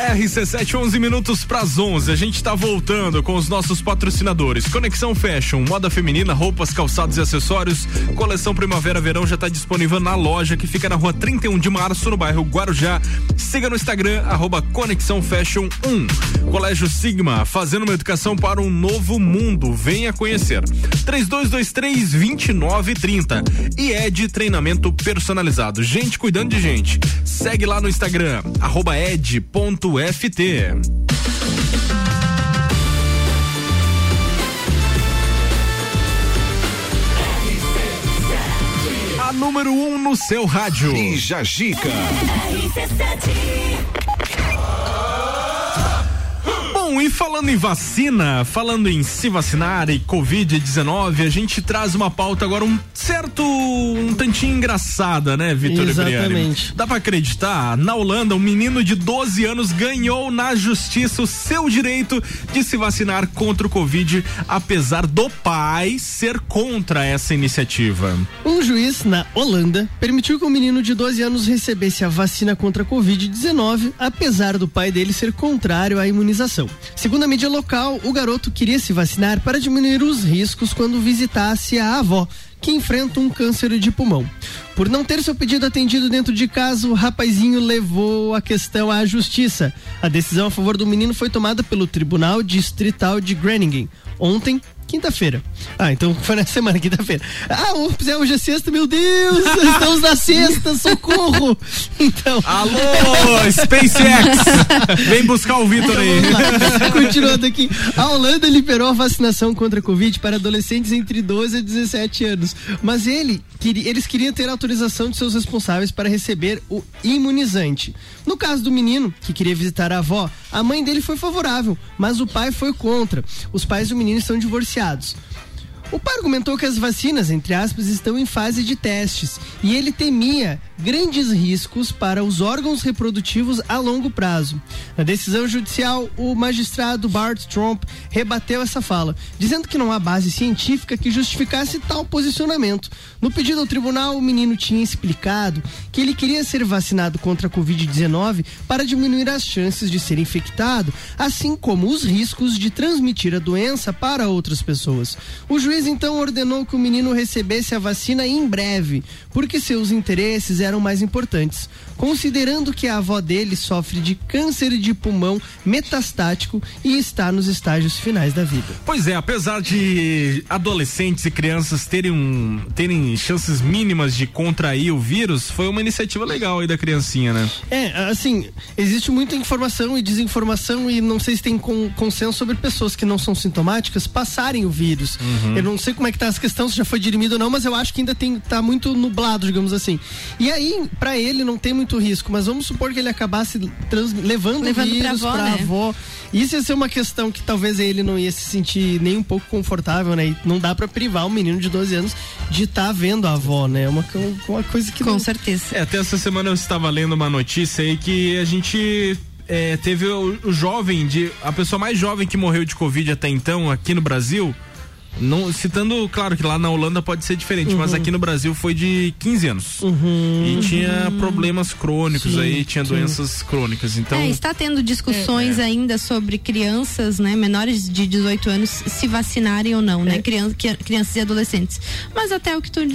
RC7, 11 minutos para as 11. A gente está voltando com os nossos patrocinadores. Conexão Fashion, moda feminina, roupas, calçados e acessórios. Coleção Primavera-Verão já está disponível na loja que fica na rua 31 de março, no bairro Guarujá. Siga no Instagram, arroba Conexão Fashion 1. Colégio Sigma, fazendo uma educação para um novo mundo. Venha conhecer. 3223 2930. E é de treinamento personalizado. Gente cuidando de gente. Segue lá no Instagram, arroba ed.ft. A número 1 um no seu rádio. E Jajica. Bom, e falando em vacina, falando em se vacinar e Covid-19, a gente traz uma pauta agora um certo, um tantinho engraçada, né, Vitor Exatamente. Dá pra acreditar? Na Holanda, um menino de 12 anos ganhou na justiça o seu direito de se vacinar contra o Covid, apesar do pai ser contra essa iniciativa. Um juiz na Holanda permitiu que um menino de 12 anos recebesse a vacina contra a Covid-19, apesar do pai dele ser contrário à imunização. Segundo a mídia local, o garoto queria se vacinar para diminuir os riscos quando visitasse a avó, que enfrenta um câncer de pulmão. Por não ter seu pedido atendido dentro de casa, o rapazinho levou a questão à justiça. A decisão a favor do menino foi tomada pelo Tribunal Distrital de Groningen ontem, quinta-feira. Ah, então foi na semana, quinta-feira. Ah, hoje é, hoje é sexta, meu Deus! Estamos na sexta, socorro! Então. Alô, SpaceX! Vem buscar o Vitor aí. Continuando aqui. A Holanda liberou a vacinação contra a Covid para adolescentes entre 12 e 17 anos. Mas ele, eles queriam ter autorização de seus responsáveis para receber o imunizante. No caso do menino, que queria visitar a avó, a mãe dele foi favorável, mas o pai foi contra. Os pais do menino estão divorciados. O pai argumentou que as vacinas, entre aspas, estão em fase de testes e ele temia grandes riscos para os órgãos reprodutivos a longo prazo. Na decisão judicial, o magistrado Bart Trump rebateu essa fala, dizendo que não há base científica que justificasse tal posicionamento. No pedido ao tribunal, o menino tinha explicado que ele queria ser vacinado contra a Covid-19 para diminuir as chances de ser infectado, assim como os riscos de transmitir a doença para outras pessoas. O juiz então ordenou que o menino recebesse a vacina em breve, porque seus interesses eram mais importantes, considerando que a avó dele sofre de câncer de pulmão metastático e está nos estágios finais da vida. Pois é, apesar de adolescentes e crianças terem, um, terem chances mínimas de contrair o vírus, foi uma iniciativa legal aí da criancinha, né? É, assim, existe muita informação e desinformação e não sei se tem con consenso sobre pessoas que não são sintomáticas passarem o vírus. Uhum. Eu não sei como é que tá essa questão, se já foi dirimido ou não, mas eu acho que ainda tem, tá muito nublado, digamos assim. E aí, para ele não tem muito risco, mas vamos supor que ele acabasse trans, levando, Levando o pra vírus avó, pra né? avó. Isso ia ser uma questão que talvez ele não ia se sentir nem um pouco confortável, né? E não dá pra privar um menino de 12 anos de estar tá vendo a avó, né? É uma, uma coisa que Com não... certeza. É, até essa semana eu estava lendo uma notícia aí que a gente é, teve o, o jovem, de, a pessoa mais jovem que morreu de Covid até então aqui no Brasil. Não, citando, claro que lá na Holanda pode ser diferente, mas Uhum. aqui no Brasil foi de 15 anos. E tinha problemas crônicos Sim, aí, tinha sim. doenças crônicas. Então, É, está tendo discussões ainda sobre crianças, né, menores de 18 anos se vacinarem ou não, né, Crian- que- crianças e adolescentes. Mas até o que tudo,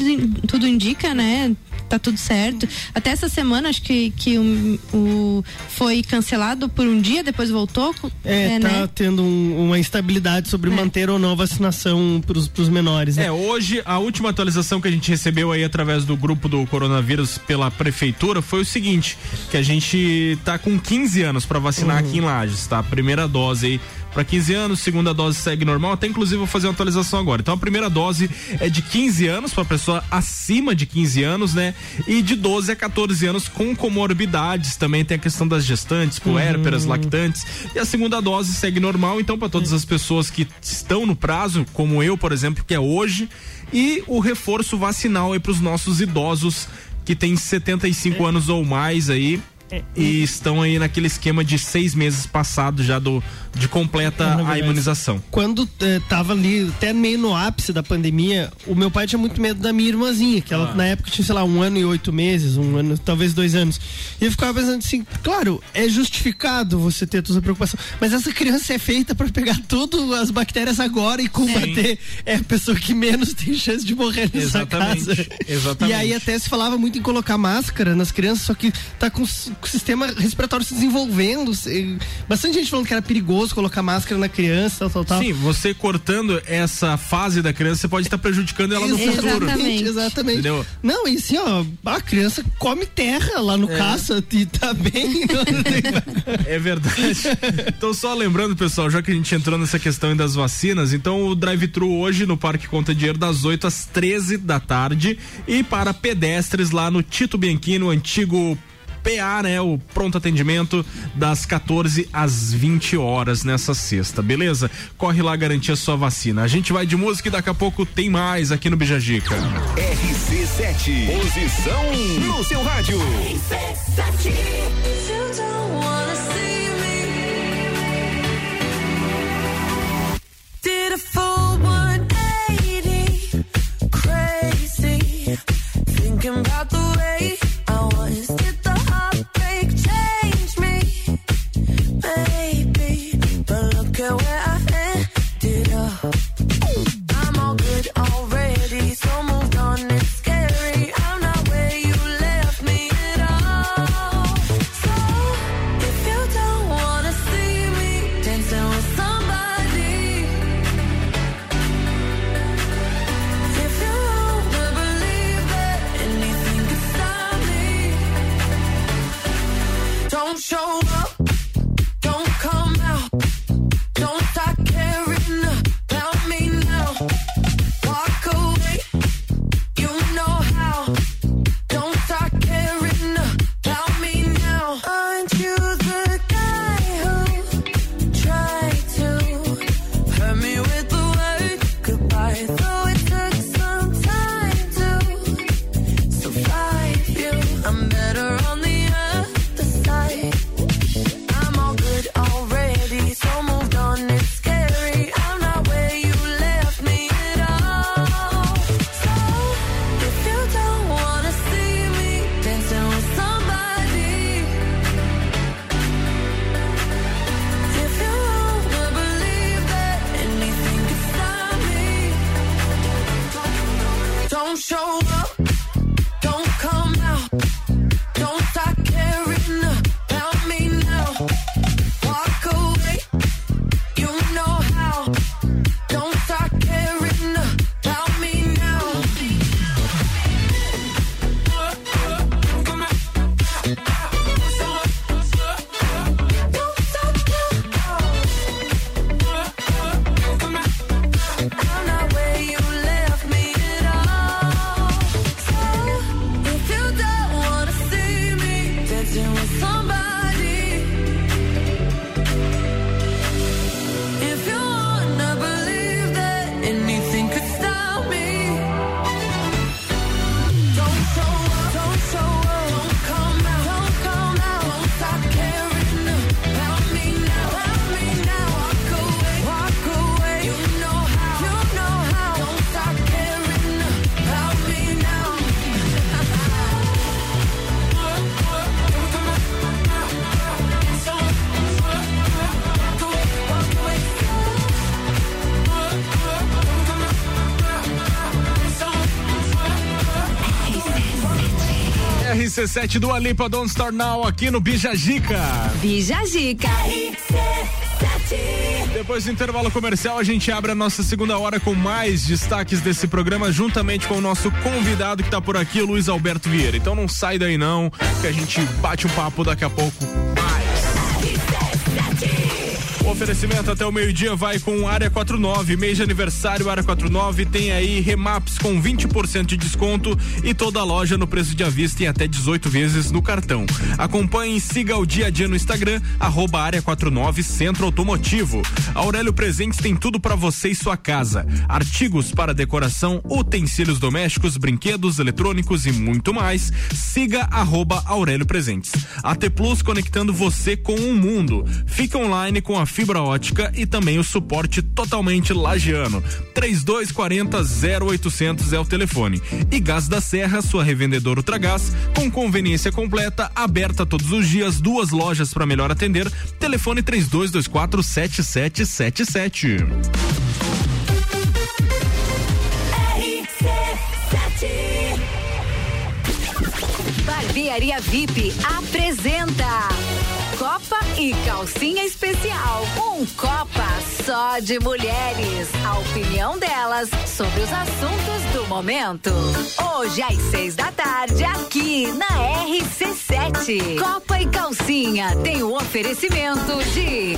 tudo indica, né, tá tudo certo. Até essa semana acho que, que o, o- foi cancelado por um dia, depois voltou. É, tá né? tendo um- uma instabilidade sobre manter ou não a vacinação pros, pros menores, né? É, hoje a última atualização que a gente recebeu aí através do grupo do coronavírus pela prefeitura foi o seguinte, que a gente tá com 15 anos para vacinar Uhum. aqui em Lages, tá? Primeira dose aí para 15 anos, segunda dose segue normal, até inclusive vou fazer uma atualização agora. Então a primeira dose é de 15 anos para pessoa acima de 15 anos, né? E de 12 a 14 anos com comorbidades, também tem a questão das gestantes, puérperas, Uhum. lactantes. E a segunda dose segue normal, então para todas as pessoas que estão no prazo, como eu, por exemplo, que é hoje, e o reforço vacinal aí para os nossos idosos que têm 75 anos ou mais aí. E estão aí naquele esquema de seis meses passados já do, de completa é, a imunização. Quando eh, tava ali, até meio no ápice da pandemia, o meu pai tinha muito medo da minha irmãzinha, que ela ah. na época tinha, sei lá, um ano e oito meses, um ano, talvez dois anos. E eu ficava pensando assim, claro, é justificado você ter toda essa preocupação, mas essa criança é feita para pegar todas as bactérias agora e combater. Sim. É a pessoa que menos tem chance de morrer nessa Exatamente. casa. Exatamente. E aí até se falava muito em colocar máscara nas crianças, só que tá com o sistema respiratório se desenvolvendo. Bastante gente falando que era perigoso colocar máscara na criança, tal, tal, tal. Sim, você cortando essa fase da criança, você pode estar prejudicando ela no futuro. Exatamente, exatamente. Entendeu? Não, e assim, ó, a criança come terra lá no é. caça e tá bem. é verdade. Então, só lembrando, pessoal, já que a gente entrou nessa questão das vacinas, então o drive-thru hoje no Parque Conta Dinheiro das 8 às 13 da tarde e para pedestres lá no Tito Bianchino, antigo PA, né? O pronto atendimento das 14 às 20 horas nessa sexta, beleza? Corre lá garantir a sua vacina. A gente vai de música e daqui a pouco tem mais aqui no Bijagica. RC7, posição no seu rádio. RC7. Did a full 180 crazy thinking about the RC7 do Alipa Don't Start Now aqui no Bijagica. Bijagica. Depois do intervalo comercial, a gente abre a nossa segunda hora com mais destaques desse programa, juntamente com o nosso convidado que está por aqui, Luiz Alberto Vieira. Então não sai daí não, que a gente bate um papo daqui a pouco oferecimento até o meio-dia vai com Área 49, mês de aniversário Área 49, tem aí remaps com 20% de desconto e toda a loja no preço de avista em até 18 vezes no cartão. Acompanhe e siga o dia a dia no Instagram, arroba Área 49 Centro Automotivo. Aurélio Presentes tem tudo para você e sua casa. Artigos para decoração, utensílios domésticos, brinquedos, eletrônicos e muito mais. Siga arroba Aurélio Presentes. AT Plus conectando você com o mundo. Fica online com a fibra fibra ótica e também o suporte totalmente lagiano. 3240 0800 é o telefone. E Gás da Serra, sua revendedora Ultragás, com conveniência completa, aberta todos os dias, duas lojas para melhor atender. Telefone 3224 7777. Barbearia VIP apresenta Copa e Calcinha Especial. Um Copa só de mulheres. A opinião delas sobre os assuntos do momento. Hoje às seis da tarde, aqui na RC7. Copa e Calcinha tem o oferecimento de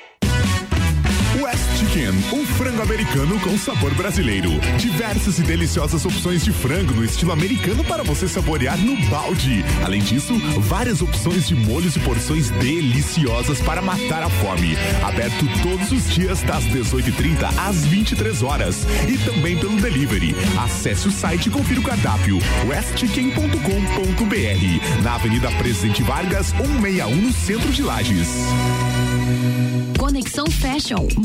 West Chicken, um frango americano com sabor brasileiro. Diversas e deliciosas opções de frango no estilo americano para você saborear no balde. Além disso, várias opções de molhos e porções deliciosas para matar a fome. Aberto todos os dias das 18h30 às 23 horas e também pelo delivery. Acesse o site e confira o cardápio westchicken.com.br na Avenida Presidente Vargas 161 no centro de Lages. Conexão Fashion,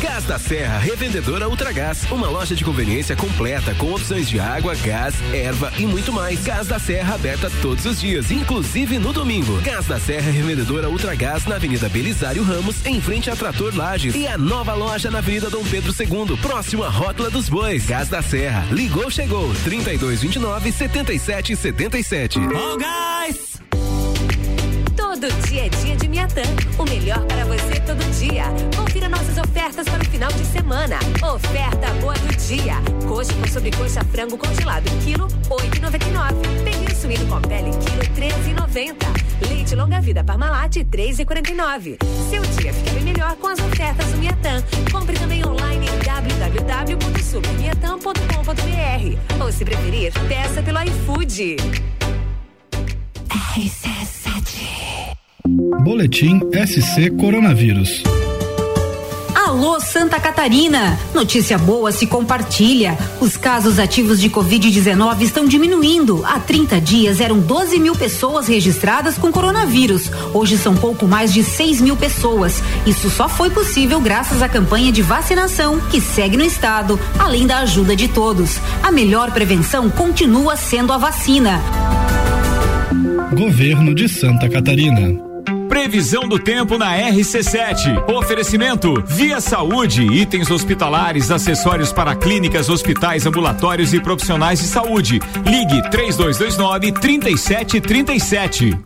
Gás da Serra, revendedora Ultragás, uma loja de conveniência completa com opções de água, gás, erva e muito mais. Gás da Serra aberta todos os dias, inclusive no domingo. Gás da Serra, revendedora Ultragás na Avenida Belisário Ramos, em frente a Trator Lages e a nova loja na Avenida Dom Pedro II, próximo à Rótula dos Bois. Gás da Serra, ligou, chegou, 3229 7777. Oh, guys! Todo dia é dia de Miatã. O melhor para você todo dia. Confira nossas ofertas para o final de semana. Oferta boa do dia. Coxa com sobrecoxa frango congelado, quilo 8,99. Pernil suíno com pele, quilo 13,90. Leite longa vida Parmalat, 3,49. Seu dia fica bem melhor com as ofertas do Miatã. Compre também online em www.supermiatã.com.br. Ou se preferir, peça pelo iFood. Boletim SC Coronavírus. Alô Santa Catarina! Notícia boa se compartilha. Os casos ativos de Covid-19 estão diminuindo. Há 30 dias eram 12 mil pessoas registradas com coronavírus. Hoje são pouco mais de 6 mil pessoas. Isso só foi possível graças à campanha de vacinação que segue no estado, além da ajuda de todos. A melhor prevenção continua sendo a vacina. Governo de Santa Catarina. Previsão do tempo na RC7. Oferecimento Via Saúde, itens hospitalares, acessórios para clínicas, hospitais, ambulatórios e profissionais de saúde. Ligue 3229 3737.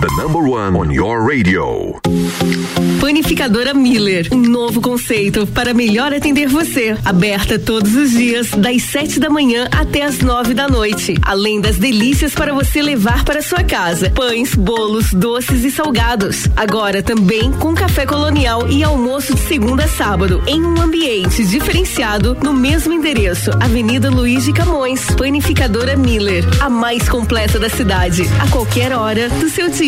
The number one on your radio. Panificadora Miller, um novo conceito para melhor atender você. Aberta todos os dias, das 7 da manhã até as 9 da noite. Além das delícias para você levar para sua casa: pães, bolos, doces e salgados. Agora também com café colonial e almoço de segunda a sábado, em um ambiente diferenciado no mesmo endereço, Avenida Luiz de Camões. Panificadora Miller, a mais completa da cidade, a qualquer hora do seu dia.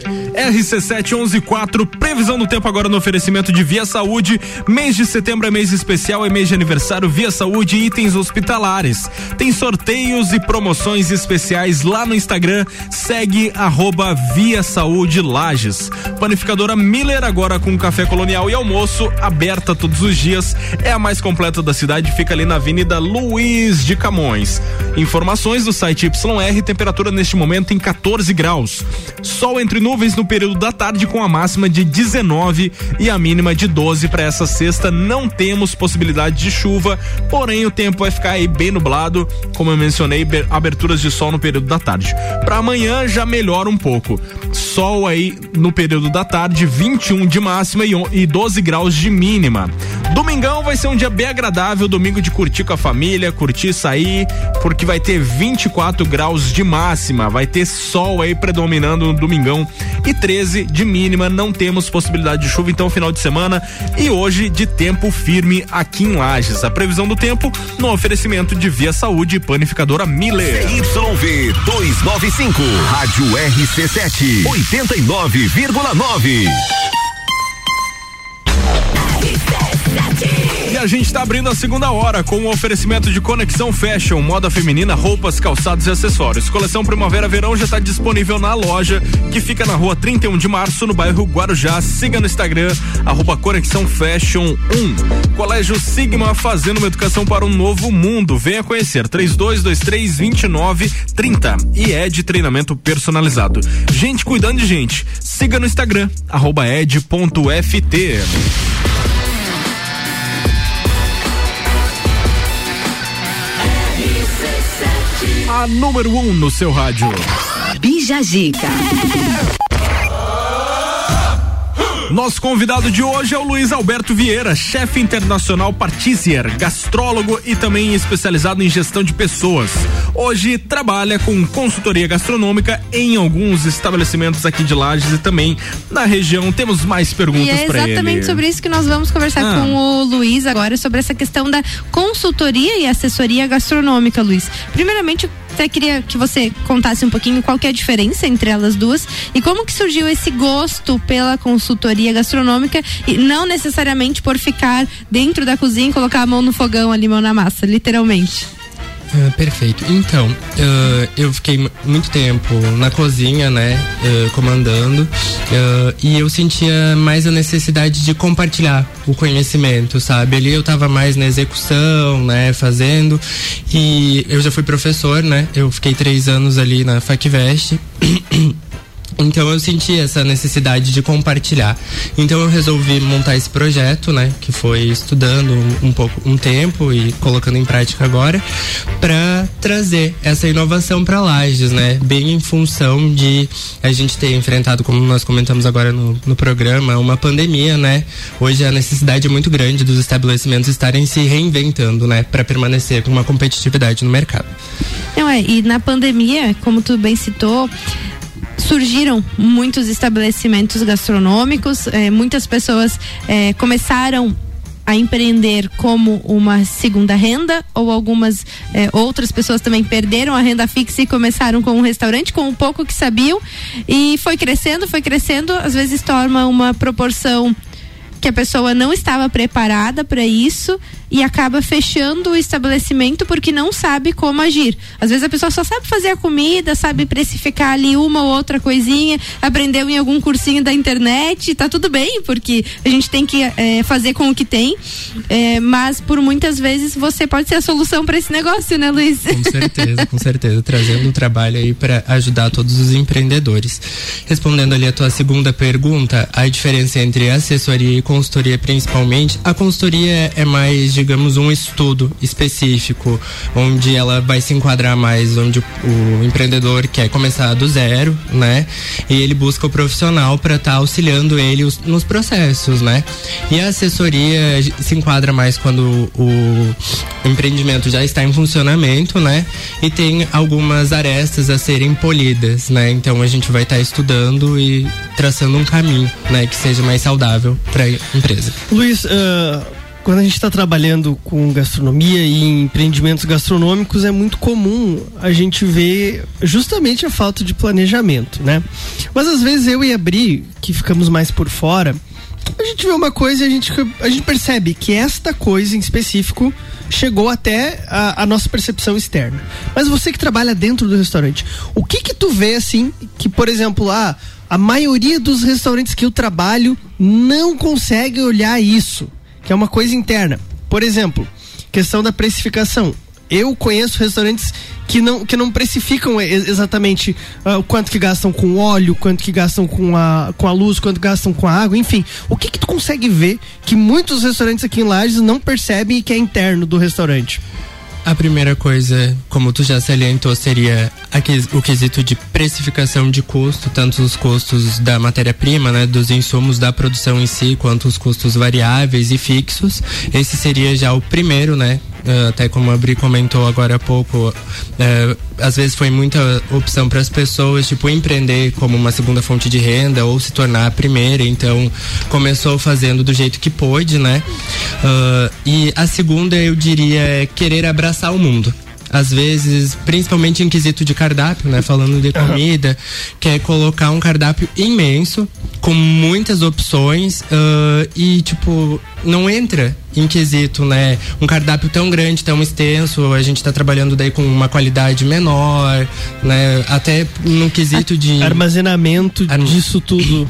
RC7114, previsão do tempo agora no oferecimento de Via Saúde. Mês de setembro é mês especial, é mês de aniversário Via Saúde e itens hospitalares. Tem sorteios e promoções especiais lá no Instagram. Segue arroba Via Saúde Lages. Panificadora Miller agora com café colonial e almoço, aberta todos os dias. É a mais completa da cidade, fica ali na Avenida Luiz de Camões. Informações do site YR, temperatura neste momento em 14 graus. Sol entre nuvens no período da tarde com a máxima de 19 e a mínima de 12 para essa sexta. Não temos possibilidade de chuva, porém o tempo vai ficar aí bem nublado, como eu mencionei, aberturas de sol no período da tarde. Para amanhã já melhora um pouco. Sol aí no período da tarde, 21 de máxima e 12 graus de mínima. Domingão vai ser um dia bem agradável, domingo de curtir com a família, curtir sair, porque vai ter 24 graus de máxima, vai ter sol aí predominando no domingão e 13 de mínima, não temos possibilidade de chuva então final de semana e hoje de tempo firme aqui em Lages. A previsão do tempo no oferecimento de Via Saúde e Panificadora Miller. CYV 295, Rádio RC7, 89,9. A gente está abrindo a segunda hora com o oferecimento de Conexão Fashion, moda feminina, roupas, calçados e acessórios. Coleção Primavera-Verão já está disponível na loja, que fica na rua 31 de março, no bairro Guarujá. Siga no Instagram, arroba Conexão Fashion 1. Colégio Sigma fazendo uma educação para um novo mundo. Venha conhecer 3223 2930 e é de treinamento personalizado. Gente cuidando de gente. Siga no Instagram, arroba ed.ft. A número 1 um no seu rádio. Bija Zica. Nosso convidado de hoje é o Luiz Alberto Vieira, chefe internacional Partizier, gastrólogo e também especializado em gestão de pessoas. Hoje trabalha com consultoria gastronômica em alguns estabelecimentos aqui de Lages e também na região. Temos mais perguntas para ele. É exatamente sobre isso que nós vamos conversar ah. com o Luiz agora, sobre essa questão da consultoria e assessoria gastronômica, Luiz. Primeiramente, até queria que você contasse um pouquinho qual que é a diferença entre elas duas e como que surgiu esse gosto pela consultoria gastronômica e não necessariamente por ficar dentro da cozinha e colocar a mão no fogão ali, mão na massa, literalmente. Uh, perfeito. Então, uh, eu fiquei muito tempo na cozinha, né, uh, comandando, e eu sentia mais a necessidade de compartilhar o conhecimento, sabe? Ali eu tava mais na execução, né, fazendo, e eu já fui professor, né? Eu fiquei três anos ali na FacVest. Então eu senti essa necessidade de compartilhar. Então eu resolvi montar esse projeto, né, que foi estudando um, pouco um tempo e colocando em prática agora, para trazer essa inovação para Lages, né, bem em função de a gente ter enfrentado, como nós comentamos agora no, no programa, uma pandemia, né? Hoje a necessidade é muito grande dos estabelecimentos estarem se reinventando, né, para permanecer com uma competitividade no mercado. Não é, e na pandemia, como tu bem citou, surgiram muitos estabelecimentos gastronômicos, eh, muitas pessoas eh, começaram a empreender como uma segunda renda ou algumas eh, outras pessoas também perderam a renda fixa e começaram com um restaurante com um pouco que sabiam e foi crescendo, foi crescendo, às vezes toma uma proporção que a pessoa não estava preparada para isso e acaba fechando o estabelecimento porque não sabe como agir. Às vezes a pessoa só sabe fazer a comida, sabe precificar ali uma ou outra coisinha, aprendeu em algum cursinho da internet, tá tudo bem, porque a gente tem que é, fazer com o que tem. É, mas por muitas vezes você pode ser a solução para esse negócio, né, Luiz? Com certeza, com certeza. Trazendo o trabalho aí para ajudar todos os empreendedores. Respondendo ali a tua segunda pergunta, a diferença entre assessoria e consultoria, principalmente, a consultoria é mais digamos, um estudo específico, onde ela vai se enquadrar mais, onde o, empreendedor quer começar do zero, né? E ele busca o profissional para estar tá auxiliando ele os, nos processos, né? E a assessoria se enquadra mais quando o, empreendimento já está em funcionamento, né? E tem algumas arestas a serem polidas, né? Então a gente vai estar tá estudando e traçando um caminho, né, que seja mais saudável para a empresa. Luiz, uh, quando a gente está trabalhando com gastronomia e empreendimentos gastronômicos, é muito comum a gente ver justamente a falta de planejamento, né? Mas às vezes eu e a Bri, que ficamos mais por fora, a gente vê uma coisa e a gente, a gente percebe que esta coisa em específico chegou até a, a, nossa percepção externa. Mas você que trabalha dentro do restaurante, o que que tu vê assim que, por exemplo, ah, a maioria dos restaurantes que eu trabalho não consegue olhar isso, que é uma coisa interna. Por exemplo, questão da precificação eu conheço restaurantes que não, que não precificam exatamente uh, o quanto que gastam com óleo, quanto que gastam com a, com a luz, quanto gastam com a água, enfim. O que que tu consegue ver que muitos restaurantes aqui em Lages não percebem e que é interno do restaurante? A primeira coisa, como tu já salientou, seria o quesito de precificação de custo, tanto os custos da matéria-prima, né, dos insumos da produção em si, quanto os custos variáveis e fixos. Esse seria já o primeiro, né, até como a Bri comentou agora há pouco, uh, às vezes foi muita opção para as pessoas, tipo, empreender como uma segunda fonte de renda ou se tornar a primeira, então começou fazendo do jeito que pôde, né? Uh, e a segunda, eu diria, é querer abraçar o mundo às vezes, principalmente em quesito de cardápio, né? Falando de comida, uhum. que é colocar um cardápio imenso, com muitas opções, uh, e tipo, não entra em quesito, né? Um cardápio tão grande, tão extenso, a gente tá trabalhando daí com uma qualidade menor, né? Até no quesito de. Armazenamento disso tudo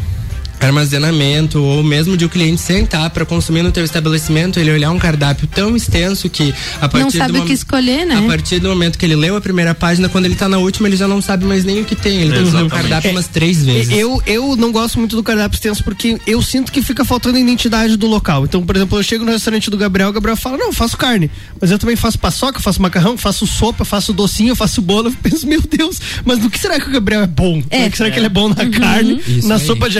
armazenamento ou mesmo de o cliente sentar para consumir no teu estabelecimento, ele olhar um cardápio tão extenso que a partir não sabe do o que escolher, né? A partir do momento que ele leu a primeira página, quando ele tá na última, ele já não sabe mais nem o que tem. Ele tem que usar o cardápio umas três vezes. Eu, eu não gosto muito do cardápio extenso porque eu sinto que fica faltando a identidade do local. Então, por exemplo, eu chego no restaurante do Gabriel, o Gabriel fala: "Não, eu faço carne, mas eu também faço paçoca, faço macarrão, faço sopa, faço docinho, faço bolo". Eu penso: "Meu Deus, mas no que será que o Gabriel é bom? É. que será é. que ele é bom na uhum. carne, Isso na aí. sopa de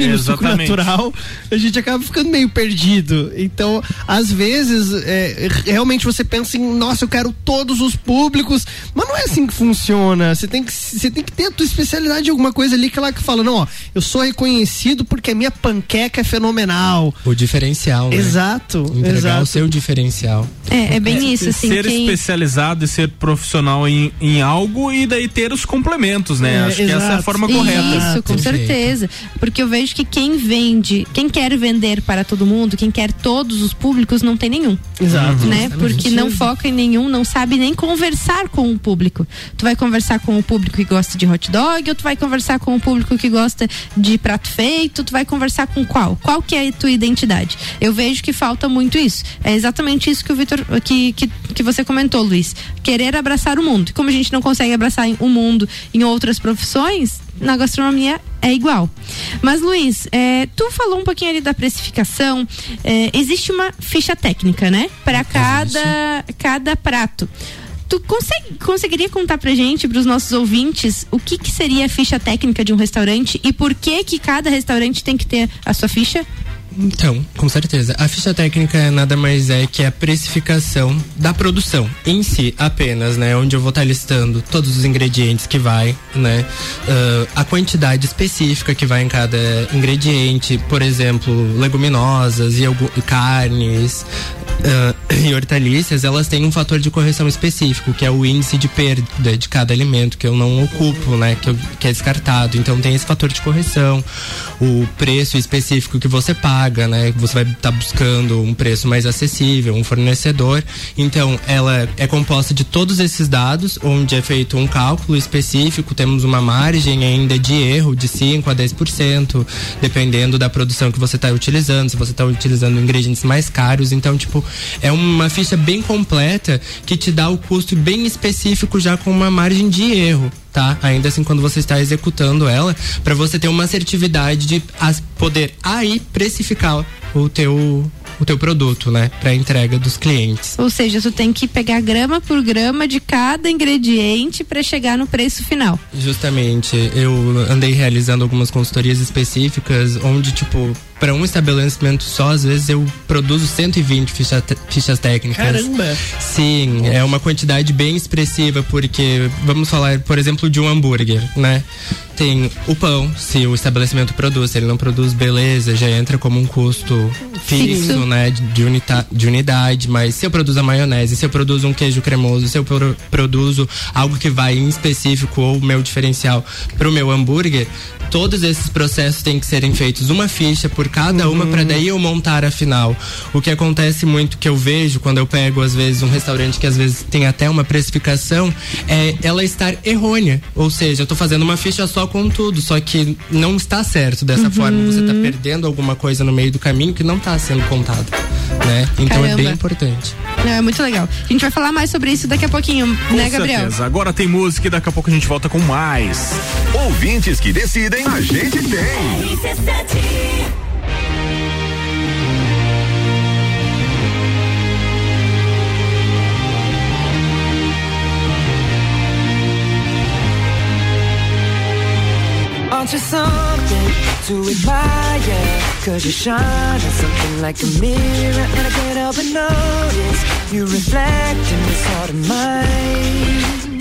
aioline, é, no suco natural?" natural, a gente acaba ficando meio perdido. Então, às vezes, é, realmente você pensa em, nossa, eu quero todos os públicos, mas não é assim que funciona. Você tem que, você tem que ter a tua especialidade em alguma coisa ali que ela que fala, não, ó, eu sou reconhecido porque a minha panqueca é fenomenal. O diferencial, né? Exato. Entregar exato. o seu diferencial. É, é bem é, isso, assim. Ser quem... especializado e ser profissional em, em algo e daí ter os complementos, né? É, Acho exato. que essa é a forma correta. Isso, com certeza. Porque eu vejo que quem vende, quem quer vender para todo mundo, quem quer todos os públicos, não tem nenhum. Exato. Né? Porque não foca em nenhum, não sabe nem conversar com o público. Tu vai conversar com o público que gosta de hot dog, ou tu vai conversar com o público que gosta de prato feito, tu vai conversar com qual? Qual que é a tua identidade? Eu vejo que falta muito isso. É exatamente isso que o Vitor, que, que, que você comentou, Luiz. Querer abraçar o mundo. Como a gente não consegue abraçar o mundo em outras profissões, na gastronomia é igual. Mas, Luiz, é, tu falou um pouquinho ali da precificação. É, existe uma ficha técnica, né? Para cada, cada prato. Tu consegue, conseguiria contar pra gente, pros nossos ouvintes, o que, que seria a ficha técnica de um restaurante e por que que cada restaurante tem que ter a sua ficha? Então, com certeza. A ficha técnica nada mais é que a precificação da produção em si apenas, né? Onde eu vou estar listando todos os ingredientes que vai, né? Uh, a quantidade específica que vai em cada ingrediente, por exemplo, leguminosas e carnes, uh, e hortaliças, elas têm um fator de correção específico, que é o índice de perda de cada alimento que eu não ocupo, né? Que, eu, que é descartado. Então tem esse fator de correção, o preço específico que você paga, né? Você vai estar tá buscando um preço mais acessível, um fornecedor. Então ela é composta de todos esses dados, onde é feito um cálculo específico, temos uma margem ainda de erro de 5 a 10%, dependendo da produção que você está utilizando, se você está utilizando ingredientes mais caros. Então, tipo, é uma ficha bem completa que te dá o custo bem específico já com uma margem de erro. Tá? Ainda assim, quando você está executando ela, para você ter uma assertividade de poder aí precificar o teu o teu produto, né, para entrega dos clientes. Ou seja, tu tem que pegar grama por grama de cada ingrediente para chegar no preço final. Justamente, eu andei realizando algumas consultorias específicas onde tipo para um estabelecimento só, às vezes eu produzo 120 ficha, fichas técnicas. Caramba! Sim, é uma quantidade bem expressiva, porque vamos falar, por exemplo, de um hambúrguer, né? Tem o pão, se o estabelecimento produz, se ele não produz, beleza, já entra como um custo fixo, né? De, unita, de unidade, mas se eu produzo a maionese, se eu produzo um queijo cremoso, se eu pro, produzo algo que vai em específico ou meu diferencial para o meu hambúrguer, todos esses processos têm que serem feitos uma ficha por cada uma para daí eu montar a final. O que acontece muito que eu vejo quando eu pego às vezes um restaurante que às vezes tem até uma precificação é ela estar errônea, ou seja, eu tô fazendo uma ficha só com tudo, só que não está certo dessa uhum. forma, você está perdendo alguma coisa no meio do caminho que não está sendo contado, né? Então Caramba. é bem importante. Não, é muito legal. A gente vai falar mais sobre isso daqui a pouquinho, com né, Gabriel? Certeza. Agora tem música e daqui a pouco a gente volta com mais. Ouvintes que decidem, a gente tem. Aren't you something to admire? Cause you shine at something like a mirror And I can't help but notice You reflect in this heart of mine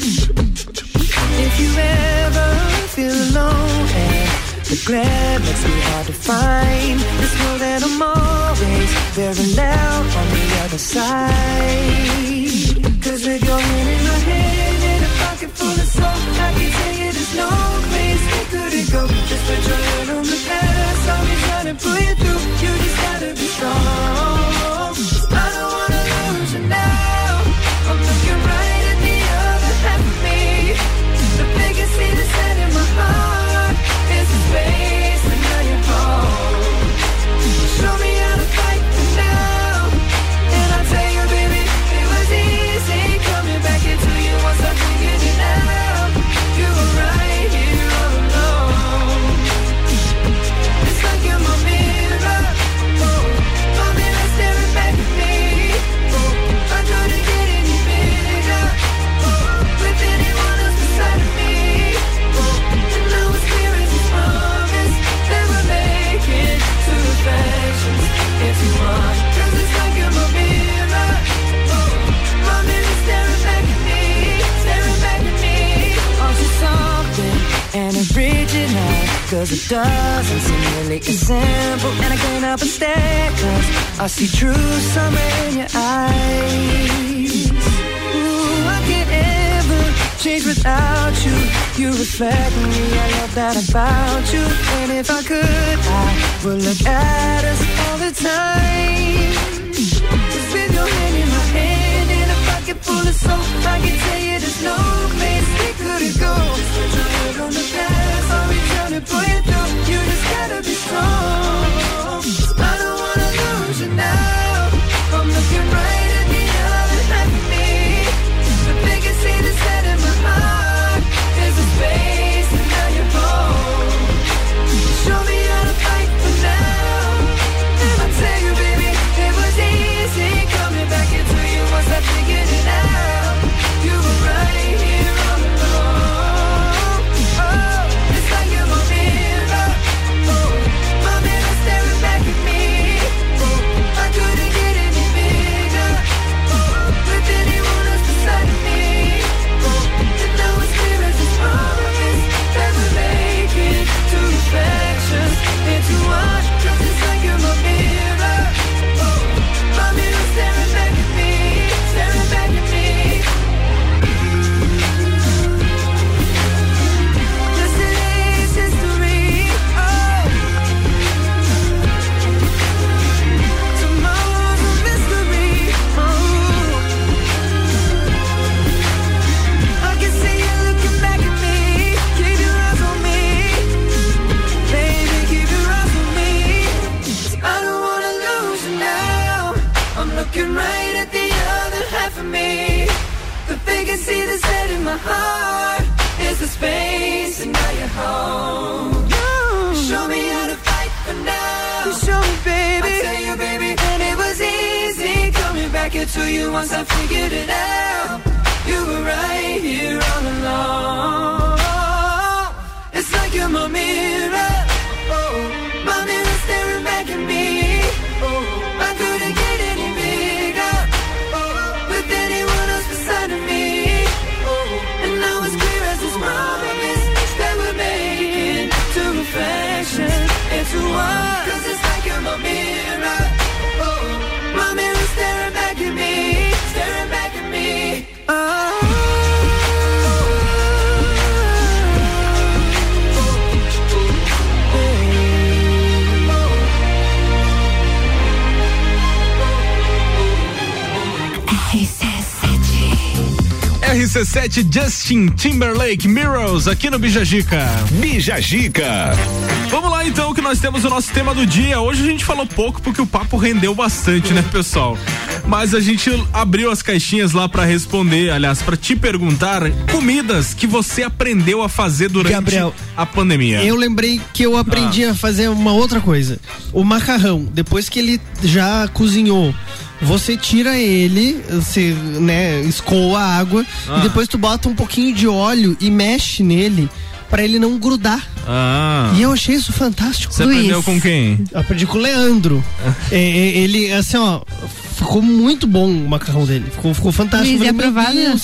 If you ever feel alone. And the glare makes me hard to find. Just know that I'm always very loud on the other side. Cause with your hand in my hand and a pocket full of soul I can tell you there's no place we couldn't go. Just put your hand on the past I'll be trying to pull you through if I could, I would look at RC7 Justin Timberlake Mirrors aqui no Bijagica. Bijagica. Vamos lá então que nós temos o nosso tema do dia. Hoje a gente falou pouco porque o papo rendeu bastante, né, pessoal? Mas a gente abriu as caixinhas lá para responder, aliás, para te perguntar comidas que você aprendeu a fazer durante Gabriel, a pandemia. Eu lembrei que eu aprendi Ah. a fazer uma outra coisa. O macarrão, depois que ele já cozinhou, você tira ele, você, né, escoa a água Ah. e depois tu bota um pouquinho de óleo e mexe nele pra ele não grudar. Ah. E eu achei isso fantástico. Você aprendeu com quem? Eu aprendi com o Leandro. É, é, ele, assim, ó, ficou muito bom o macarrão dele. Ficou, ficou fantástico. Luiz, é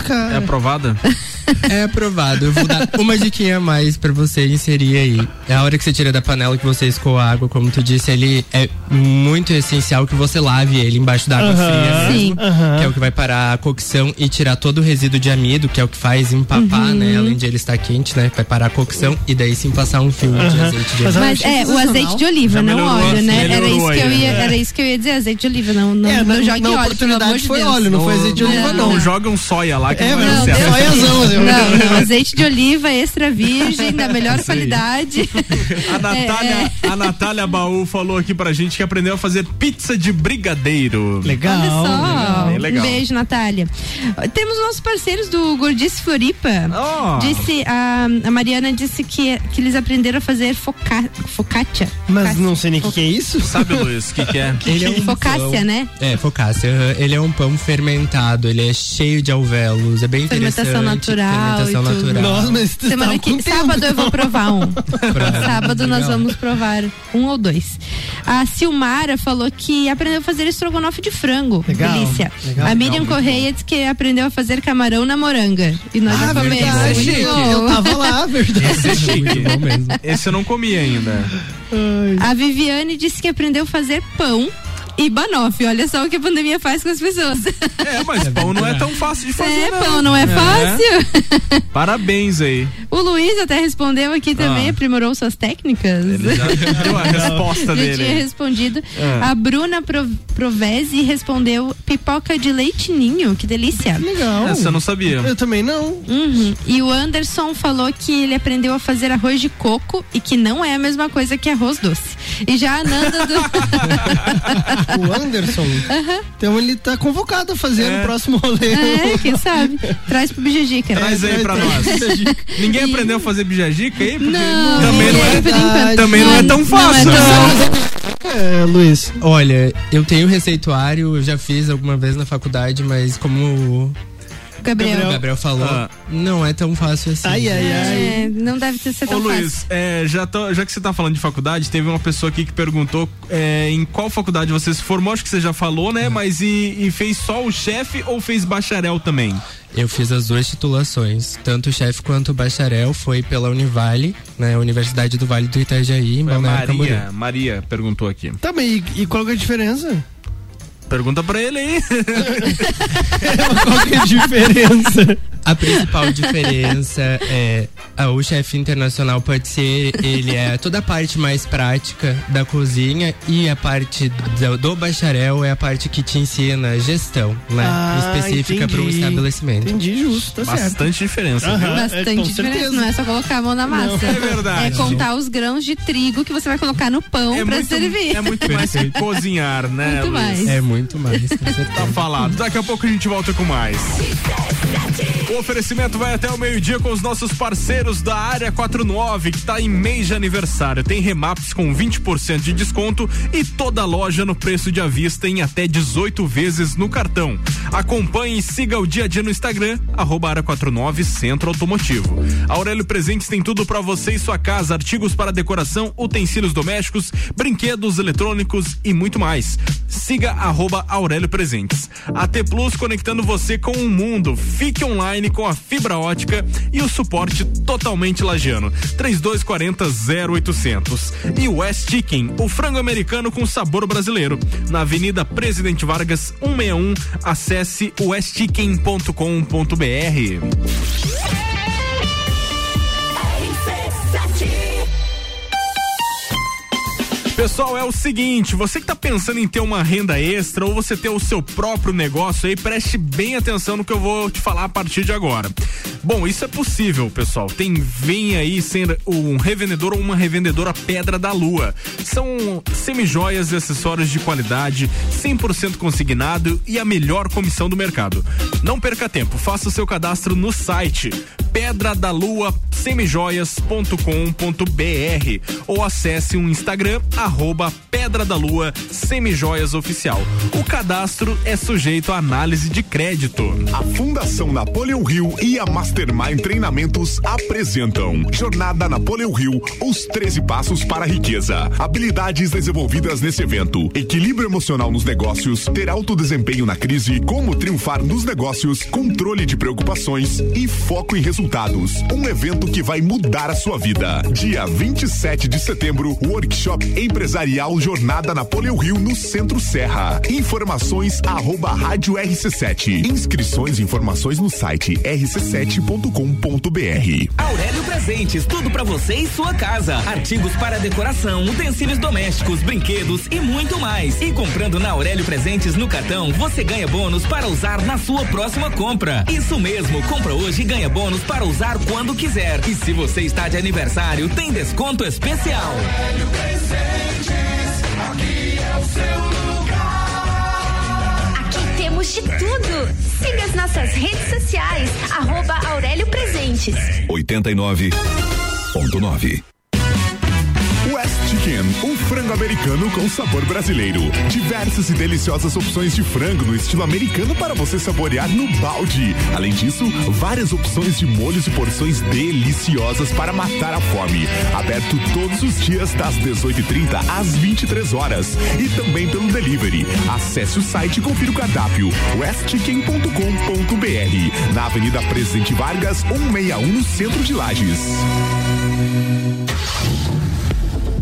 cara. É aprovada? É aprovado. Eu vou dar uma diquinha a mais pra você inserir aí. É a hora que você tira da panela que você escoa a água, como tu disse, ele é muito essencial que você lave ele embaixo da água Aham. fria mesmo, que é o que vai parar a cocção e tirar todo o resíduo de amido, que é o que faz empapar, Uhum. né? Além de ele estar quente, né? Vai parar a cocção e daí sim passar um fio de azeite de Mas oliva. Mas é, o azeite de oliva, Já não óleo, né? Era isso, que eu ia, né? era isso que eu ia dizer, azeite de oliva, não, não, É, não na- jogue na óleo, pelo oportunidade amor de foi Deus. óleo, não foi azeite de oliva, Não, não. joga um soia lá que É, não não. Deus. Soiazão, assim. Não, não, azeite de oliva extra virgem, da melhor qualidade. A Natália, É, a Natália Baú falou aqui pra gente que aprendeu a fazer pizza de brigadeiro. Legal. Olha só. Bem legal. Um beijo, Natália. Temos nossos parceiros do Gordice Floripa. Oh. Disse, a, a Mariana disse que, que eles aprenderam a fazer foca, focaccia. Mas não sei nem o que, que é isso. Sabe, Luiz, o que, que é? Ele é um Focaccia, pão- né? É, focaccia. Ele é um pão fermentado, ele é cheio de alvéolos, é bem Fermentação interessante. natural Fermentação e tudo. natural. Nossa, mas Semana tava que tempo, sábado eu vou provar um. Sábado nós Legal. vamos provar um ou dois. A Silmara falou que aprendeu a fazer estrogonofe de frango. Legal, Delícia. legal, a Miriam legal, Correia disse que aprendeu a fazer camarão na moranga. E nós já Ah, comemos. verdade. Muito Eu tava lá, verdade. Esse é chique. Esse eu não comi ainda. A Viviane disse que aprendeu a fazer pão e banoffee. Olha só o que a pandemia faz com as pessoas. É, mas pão não é tão fácil de fazer. É, pão não é fácil. Parabéns aí. O Luiz até respondeu aqui também, Ah. aprimorou suas técnicas. Ele já deu a resposta Já dele. tinha respondido. Ah. A Bruna Pro, Provese respondeu pipoca de leite ninho, que delícia. Legal. Essa eu não sabia. Eu também não. Uhum. E o Anderson falou que ele aprendeu a fazer arroz de coco e que não é a mesma coisa que arroz doce. E já a Nanda do. O Anderson. Então ele tá convocado a fazer É. no próximo rolê. é, quem sabe? Traz pro Bijajica. Traz aí pra nós. Ninguém aprendeu a fazer bijagica aí? Porque Não, também, não é, também não é tão Não fácil. é tão né? É, Luiz. Olha, eu tenho receituário, eu já fiz alguma vez na faculdade, mas como Gabriel. o Gabriel falou, Ah. não é tão fácil assim. Ai, ai, ai. É, não deve ter sido Ô tão fácil. Luiz, é, já, tô- já que você tá falando de faculdade, teve uma pessoa aqui que perguntou é, em qual faculdade você se formou, acho que você já falou, né? Mas e, e fez só o chefe ou fez bacharel também? Eu fiz as duas titulações, tanto o chefe quanto o bacharel foi pela Univale, né, Universidade do Vale do Itajaí, em Balneário Camboriú. Maria, Maria perguntou aqui. Tá, mas e, e qual que é a diferença? Pergunta pra ele aí. Qual que é a diferença? A principal diferença é o chefe internacional pode ser ele é toda a parte mais prática da cozinha e a parte do, do bacharel é a parte que te ensina gestão, né, Ah, específica para um estabelecimento. Entendi, justo, tá certo. Bastante diferença. Aham. viu? É, Bastante com diferença, certeza. não é só colocar a mão na massa. É verdade. É contar os grãos de trigo que você vai colocar no pão É pra muito, servir. é muito mais que cozinhar, né? Muito mais. É muito mais. Tá falado. Daqui a pouco a gente volta com mais. O oferecimento vai até o meio-dia com os nossos parceiros da Área 49, que está em mês de aniversário. Tem remaps com 20% de desconto e toda loja no preço de à vista em até 18 vezes no cartão. Acompanhe e siga o dia a dia no Instagram, arroba Área 49 Centro Automotivo. Aurélio Presentes tem tudo para você e sua casa, artigos para decoração, utensílios domésticos, brinquedos eletrônicos e muito mais. Siga arroba Aurélio Presentes. AT Plus conectando você com o mundo. Fique online com a fibra ótica e o suporte totalmente lagiano. 3240 0800. E West Chicken, o frango americano com sabor brasileiro. Na Avenida Presidente Vargas 161. Acesse westchicken.com.br. Pessoal, é o seguinte, você que tá pensando em ter uma renda extra ou você ter o seu próprio negócio aí, preste bem atenção no que eu vou te falar a partir de agora. Bom, isso é possível, pessoal. Tem vem aí ser um revendedor ou uma revendedora Pedra da Lua. São semijoias e acessórios de qualidade, 100% consignado e a melhor comissão do mercado. Não perca tempo, faça o seu cadastro no site pedra da lua semijoias.com.br ou acesse o Instagram arroba Pedra da Lua Semijoias Oficial. O cadastro é sujeito à análise de crédito. A Fundação Napoleão Rio e a Mastermind Treinamentos apresentam Jornada Napoleão Rio, os 13 passos para a riqueza. Habilidades desenvolvidas nesse evento, equilíbrio emocional nos negócios, ter alto desempenho na crise, como triunfar nos negócios, controle de preocupações e foco em resultados. Um evento que vai mudar a sua vida. Dia 27 de setembro, workshop empresarial Jornada Napoleão Rio no Centro Serra. Informações arroba rádio RC7. Inscrições e informações no site rc7.com.br. Aurélio Presentes, tudo para você e sua casa. Artigos para decoração, utensílios domésticos, brinquedos e muito mais. E comprando na Aurélio Presentes no cartão, você ganha bônus para usar na sua próxima compra. Isso mesmo, compra hoje e ganha bônus para usar quando quiser. E se você está de aniversário, tem desconto especial. Aurélio Presentes, aqui é o seu lugar. Aqui temos de tudo. Siga as nossas redes sociais, arroba Aurélio Presentes. 89.9 West Chicken, um frango americano com sabor brasileiro. Diversas e deliciosas opções de frango no estilo americano para você saborear no balde. Além disso, várias opções de molhos e porções deliciosas para matar a fome. Aberto todos os dias das 18h30 às 23 horas e também pelo delivery. Acesse o site e confira o cardápio westchicken.com.br na Avenida Presidente Vargas 161 no centro de Lages.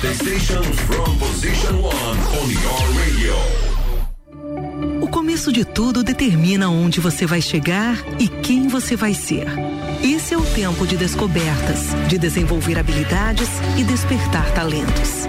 The station from position one on your radio. O começo de tudo determina onde você vai chegar e quem você vai ser. Esse é o tempo de descobertas, de desenvolver habilidades e despertar talentos.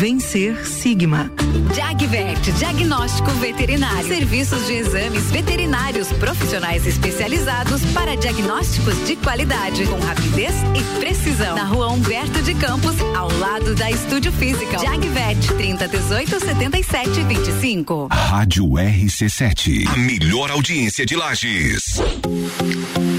Vencer Sigma. Jagvet, diagnóstico veterinário. Serviços de exames veterinários profissionais especializados para diagnósticos de qualidade, com rapidez e precisão. Na rua Humberto de Campos, ao lado da Estúdio Física. Jagvet, 30 18 77 25. Rádio RC7, a melhor audiência de Lages.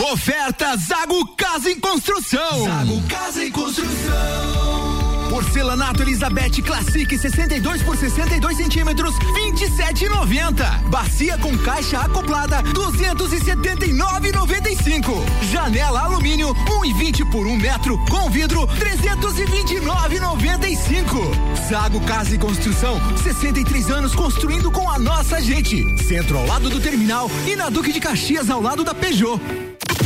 Oferta Zago Casa em Construção. Zago Casa em Construção. Porcelanato Elizabeth Classic 62 por 62 centímetros, 27,90. Bacia com caixa acoplada, 279,95. Janela alumínio 1,20 por 1 metro com vidro, 329,95. Zago Casa e Construção, 63 anos construindo com a nossa gente. Centro ao lado do terminal e na Duque de Caxias ao lado da Peugeot.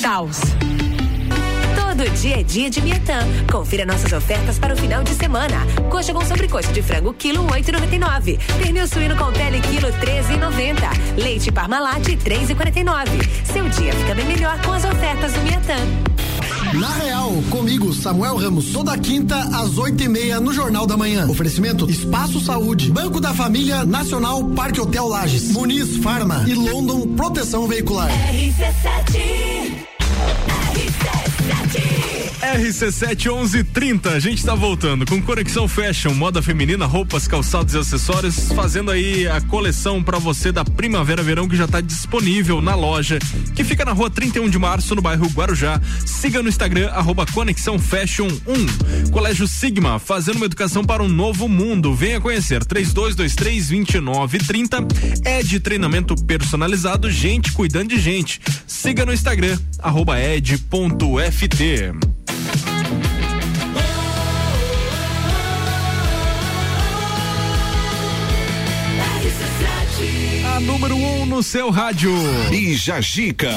Taos. Todo dia é dia de Miatã. Confira nossas ofertas para o final de semana. Coxa com sobrecoxa de frango, quilo 8,99. Pernil suíno com pele, quilo 13,90. Leite Parmalat, 3,49. Seu dia fica bem melhor com as ofertas do Miatã. Na Real, comigo, Samuel Ramos, toda quinta às oito e meia no Jornal da Manhã. Oferecimento Espaço Saúde, Banco da Família Nacional Parque Hotel Lages, Muniz Farma e London Proteção Veicular. RC7 RC7 1130, a gente tá voltando com Conexão Fashion, moda feminina, roupas, calçados e acessórios, fazendo aí a coleção para você da Primavera Verão que já tá disponível na loja, que fica na rua 31 de março, no bairro Guarujá. Siga no Instagram, arroba Conexão Fashion 1. Colégio Sigma, fazendo uma educação para um novo mundo. Venha conhecer 3223 2930. É de treinamento personalizado, gente cuidando de gente. Siga no Instagram, arroba ed.ft. A número 1 um no seu rádio. Bija Gica.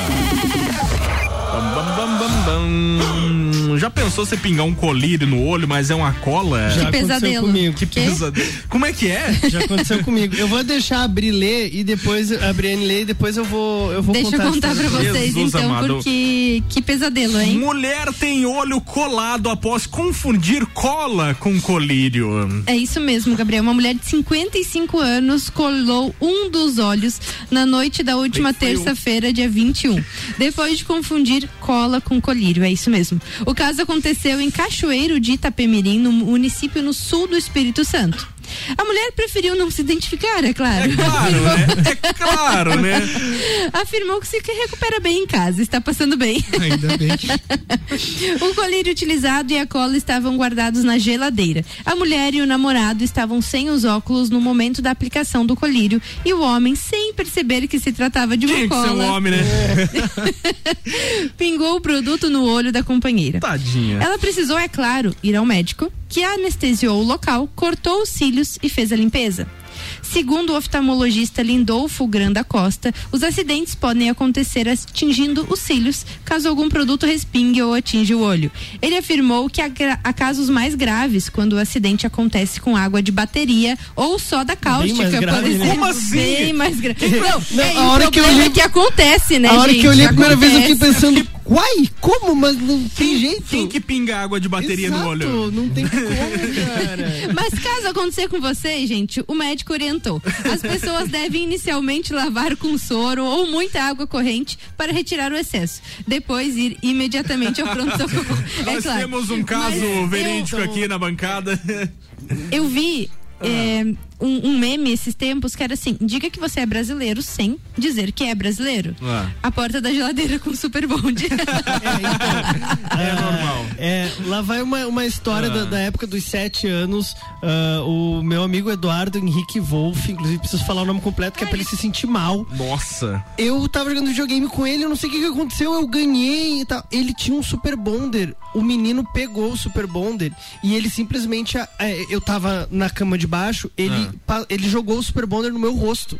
Bam, bam, bam, bam, Já pensou você pingar um colírio no olho, mas é uma cola? Já aconteceu comigo. Que pesadelo. Como é que é? Já aconteceu comigo. Eu vou deixar abrir ler e depois a Briane ler e depois eu vou eu vou Deixa contar. eu contar a pra vocês Jesus então, amado. porque que pesadelo, hein? Mulher tem olho colado após confundir cola com colírio. É isso mesmo, Gabriel. Uma mulher de 55 anos colou um dos olhos na noite da última terça-feira, dia 21, depois de confundir cola com colírio. É isso mesmo. O caso aconteceu em Cachoeiro de Itapemirim, no município no sul do Espírito Santo. A mulher preferiu não se identificar, é claro. É claro, né? É claro, né? Afirmou que se recupera bem em casa, está passando bem. Ainda bem. O colírio utilizado e a cola estavam guardados na geladeira. A mulher e o namorado estavam sem os óculos no momento da aplicação do colírio e o homem, sem perceber que se tratava de uma Tinha que ser cola, um homem, né? pingou o produto no olho da companheira. Tadinha. Ela precisou, é claro, ir ao médico, que anestesiou o local, cortou os cílios e fez a limpeza. Segundo o oftalmologista Lindolfo Granda Costa, os acidentes podem acontecer atingindo os cílios, caso algum produto respingue ou atinja o olho. Ele afirmou que há, casos mais graves quando o acidente acontece com água de bateria ou soda cáustica, grave, né? Como assim? Bem mais grave. Não, Não, é, a hora que eu li- é que acontece, né, a hora gente? que eu li a primeira vez eu fiquei Acontece. pensando, uai, como? Mas não tem jeito. Quem que pinga água de bateria Exato, no olho? não tem como, cara. Mas caso acontecer com vocês, gente, o médico As pessoas devem inicialmente lavar com soro ou muita água corrente para retirar o excesso. Depois ir imediatamente ao pronto-socorro. É Nós claro. temos um caso Mas eu- verídico aqui na bancada. Eu vi é, um, um meme esses tempos que era assim: diga que você é brasileiro sem dizer que é brasileiro. Ah. A porta da geladeira com super bonde. É normal. É, lá vai uma, uma história Ah. da, da época dos sete anos. ah, o meu amigo Eduardo Henrique Wolff, inclusive preciso falar o nome completo, que é pra ele se sentir mal. Nossa. Eu tava jogando videogame com ele, eu não sei o que, que aconteceu, eu ganhei e tal. Ele tinha um Super Bonder. O menino pegou o Super Bonder e ele simplesmente. ah, é, eu tava na cama de baixo, ele, Ah. Ele jogou o Super Bonder no meu rosto.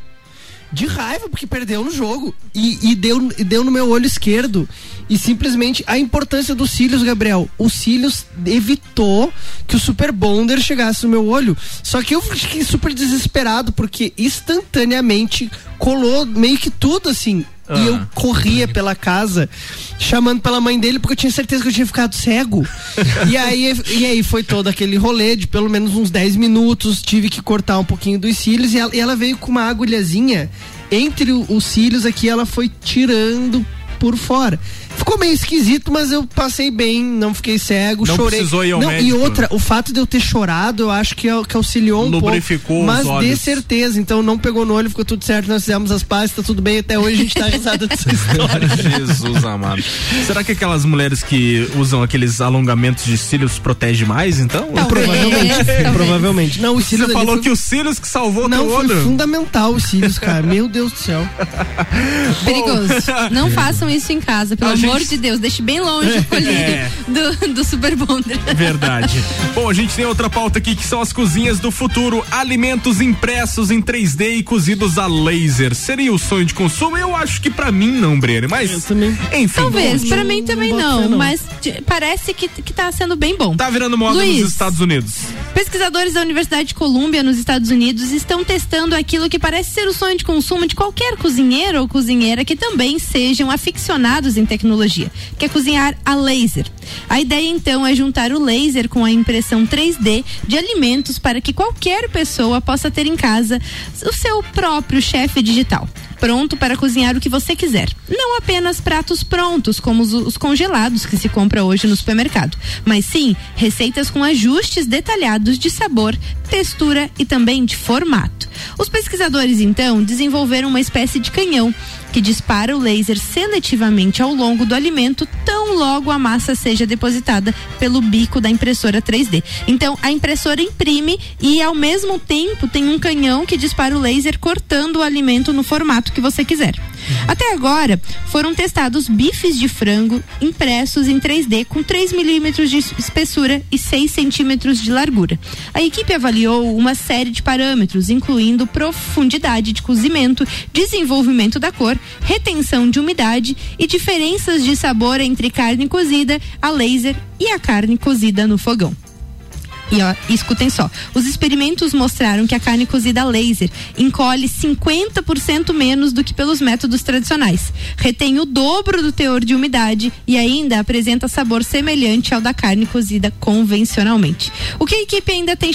De raiva, porque perdeu no jogo. E, e deu, e deu no meu olho esquerdo. E simplesmente a importância dos cílios, Gabriel. O cílios evitou que o Super Bonder chegasse no meu olho. Só que eu fiquei super desesperado, porque instantaneamente colou meio que tudo assim. E eu corria pela casa, chamando pela mãe dele, porque eu tinha certeza que eu tinha ficado cego. e, aí, e aí foi todo aquele rolê de pelo menos uns 10 minutos, tive que cortar um pouquinho dos cílios, e ela, e ela veio com uma agulhazinha entre os cílios aqui, ela foi tirando por fora. Ficou meio esquisito, mas eu passei bem, não fiquei cego, Não chorei. precisou ir ao não, médico. E outra, o fato de eu ter chorado, eu acho que, que auxiliou um Lubrificou pouco. os Mas de certeza, então não pegou no olho, ficou tudo certo, nós fizemos as pazes, tá tudo bem, até hoje a gente tá risada dessa história. Jesus amado. Será que aquelas mulheres que usam aqueles alongamentos de cílios protege mais, então? Provavelmente, provavelmente. Não, os cílios Você falou foi- que os cílios que salvou Não, teu foi olho. fundamental os cílios, cara. Meu Deus do céu. Perigoso. Não façam isso em casa, pelo A amor gente- de Deus. Deixe bem longe o colírio É. do, do Super Bonder. Verdade. Bom, a gente tem outra pauta aqui que são as cozinhas do futuro. Alimentos impressos em 3D e cozidos a laser. Seria o sonho de consumo? Eu acho que pra mim não, Breno. Mas, enfim. Talvez, pra mim também não, não. mas parece que, que tá sendo bem bom. Tá virando moda Luiz, nos Estados Unidos. Pesquisadores da Universidade de Colômbia, nos Estados Unidos, estão testando aquilo que parece ser o sonho de consumo de qualquer cozinheiro ou cozinheira que também sejam aficionados em tecnologia, que é cozinhar a laser. A ideia então é juntar o laser com a impressão 3D de alimentos para que qualquer pessoa possa ter em casa o seu próprio chefe digital. Pronto para cozinhar o que você quiser. Não apenas pratos prontos, como os, os congelados que se compra hoje no supermercado, mas sim receitas com ajustes detalhados de sabor, textura e também de formato. Os pesquisadores então desenvolveram uma espécie de canhão que dispara o laser seletivamente ao longo do alimento, tão logo a massa seja depositada pelo bico da impressora 3D. Então, a impressora imprime e ao mesmo tempo tem um canhão que dispara o laser cortando o alimento no formato que você quiser. Até agora, foram testados bifes de frango impressos em 3D com 3 milímetros de espessura e 6 centímetros de largura. A equipe avaliou uma série de parâmetros, incluindo profundidade de cozimento, desenvolvimento da cor, retenção de umidade e diferenças de sabor entre carne cozida a laser e a carne cozida no fogão. E ó, escutem só, os experimentos mostraram que a carne cozida a laser encolhe 50% menos do que pelos métodos tradicionais, retém o dobro do teor de umidade e ainda apresenta sabor semelhante ao da carne cozida convencionalmente. O que a equipe ainda tem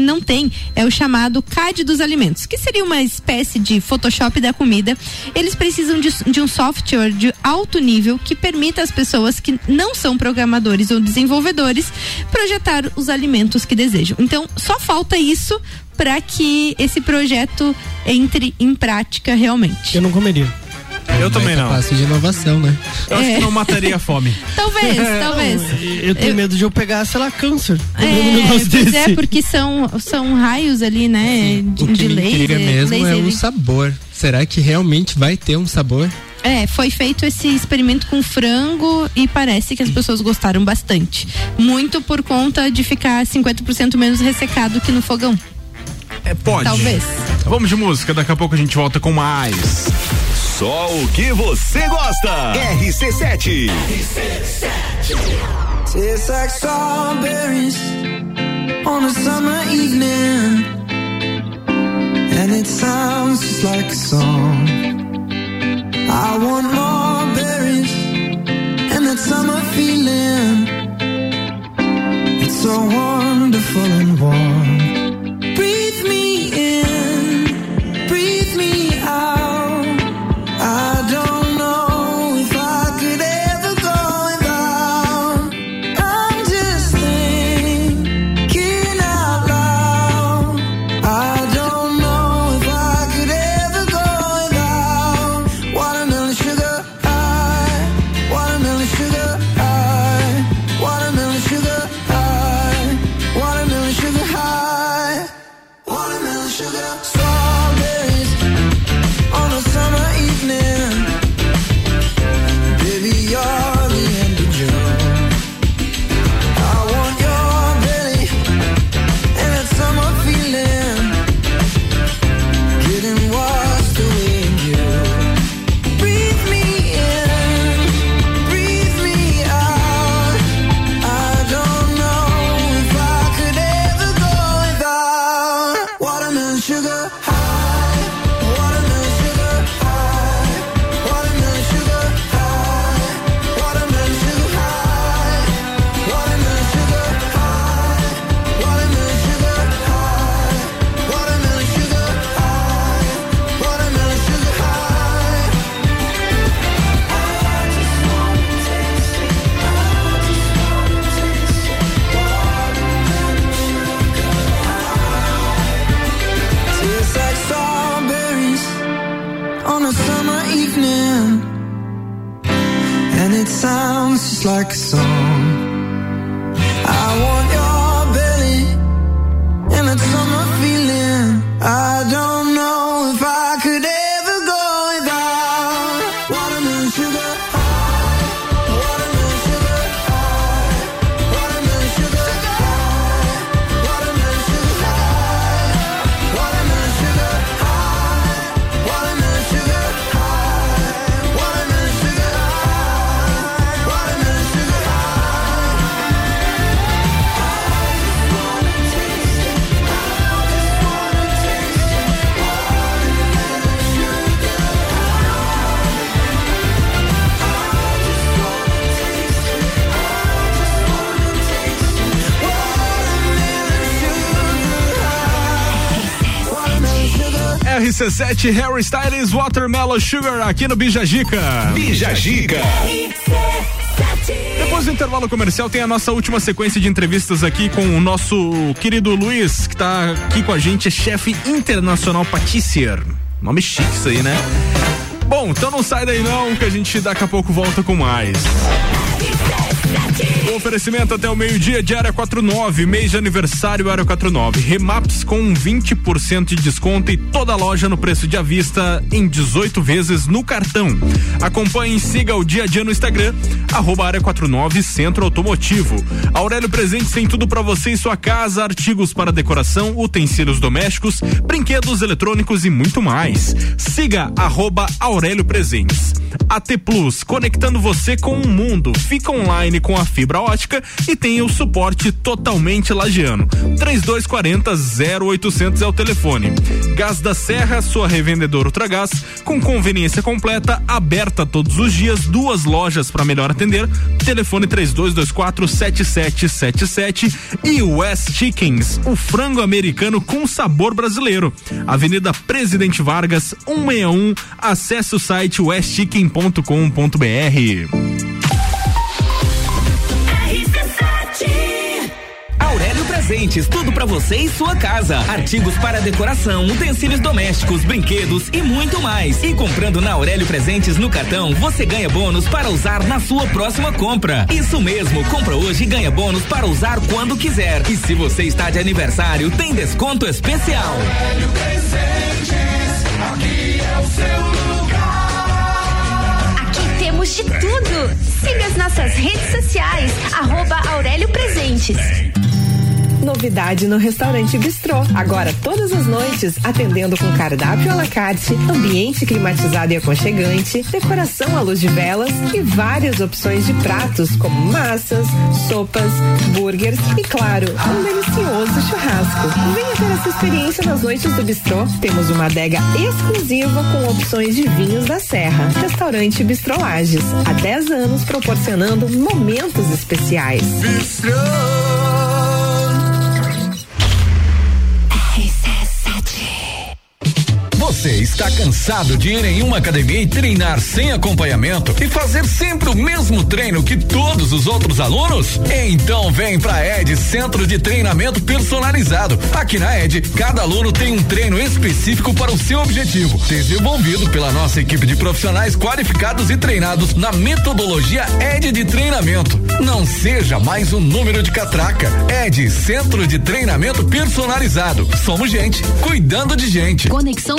não tem é o chamado CAD dos alimentos, que seria uma espécie de Photoshop da comida. Eles precisam de, de um software de alto nível que permita às pessoas que não são programadores ou desenvolvedores projetar os alimentos que desejam. Então, só falta isso para que esse projeto entre em prática realmente. Eu não comeria. Eu também não. Passo de inovação, né? Eu acho É. que não mataria a fome. Talvez, talvez. Eu tenho medo de eu pegar, sei lá, câncer. É, negócio pois desse. é, porque são, são raios ali, né? De, O que de laser. mesmo é laser o sabor. Será que realmente vai ter um sabor? É, foi feito esse experimento com frango e parece que as pessoas gostaram bastante. Muito por conta de ficar 50% menos ressecado que no fogão. É, pode. Talvez. Vamos de música, daqui a pouco a gente volta com mais. Só o que você gosta. RC7. Tastes like strawberries on a summer evening, and it sounds just like a song. Wonderful and warm. RC7 Harry Styles Watermelon Sugar aqui no Bijagica. Bijagica. Depois do intervalo comercial tem a nossa última sequência de entrevistas aqui com o nosso querido Luiz, que tá aqui com a gente, é chefe internacional patissier. Nome chique isso aí, né? Bom, então não sai daí não, que a gente daqui a pouco volta com mais. Oferecimento até o meio-dia de Área 49, mês de aniversário Área 49. Remaps com 20% de desconto e toda loja no preço de avista em 18 vezes no cartão. Acompanhe e siga o dia a dia no Instagram, arroba Área 49 Centro Automotivo. Aurélio Presentes tem tudo para você em sua casa, artigos para decoração, utensílios domésticos, brinquedos eletrônicos e muito mais. Siga arroba Aurélio Presentes. AT Plus, conectando você com o mundo. Fica online com a fibra ótica e tem o suporte totalmente lagiano. 3240 0800 é o telefone. Gás da Serra, sua revendedora Ultragás, com conveniência completa, aberta todos os dias, duas lojas para melhor atender. Telefone 3224 7777 e West Chickens, o frango americano com sabor brasileiro. Avenida Presidente Vargas, 161. Acesse o site westchicken.com.br. Presentes, tudo pra você e sua casa. Artigos para decoração, utensílios domésticos, brinquedos e muito mais. E comprando na Aurélio Presentes no cartão, você ganha bônus para usar na sua próxima compra. Isso mesmo, compra hoje e ganha bônus para usar quando quiser. E se você está de aniversário, tem desconto especial. Aurélio Presentes, aqui é o seu lugar. Aqui temos de tudo. Siga as nossas redes sociais, arroba Aurélio Presentes. Novidade no restaurante Bistrô. Agora, todas as noites, atendendo com cardápio à la carte, ambiente climatizado e aconchegante, decoração à luz de velas e várias opções de pratos como massas, sopas, burgers e, claro, um delicioso churrasco. Venha ter essa experiência nas noites do Bistrô. Temos uma adega exclusiva com opções de vinhos da Serra. Restaurante Bistrô Lages. Há 10 anos proporcionando momentos especiais. Você está cansado de ir em uma academia e treinar sem acompanhamento e fazer sempre o mesmo treino que todos os outros alunos? Então vem pra ED Centro de Treinamento Personalizado. Aqui na ED, cada aluno tem um treino específico para o seu objetivo, desenvolvido pela nossa equipe de profissionais qualificados e treinados na metodologia ED de treinamento. Não seja mais um número de catraca. ED Centro de Treinamento Personalizado. Somos gente, cuidando de gente. Conexão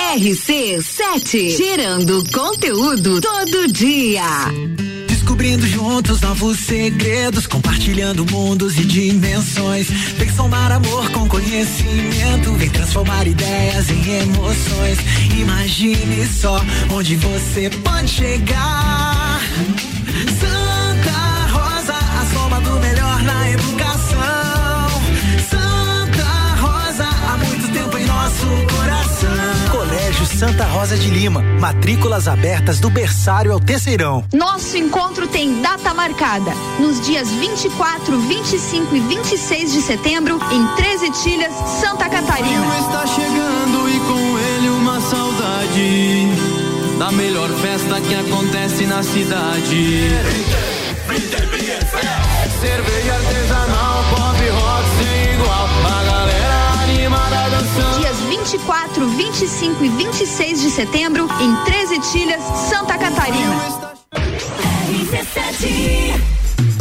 RC7, gerando conteúdo todo dia. Descobrindo juntos novos segredos, compartilhando mundos e dimensões. Vem somar amor com conhecimento, vem transformar ideias em emoções. Imagine só onde você pode chegar. Santa Santa Rosa de Lima. Matrículas abertas do berçário ao terceirão. Nosso encontro tem data marcada. Nos dias 24, 25 e 26 de setembro, em 13 Tilhas, Santa Catarina. O está chegando e com ele uma saudade da melhor festa que acontece na cidade. Cerveja artesanal, pop rock sem igual. A galera animada dançando. Dias 24, 25 e 26 de setembro, em 13 Tilhas, Santa Catarina.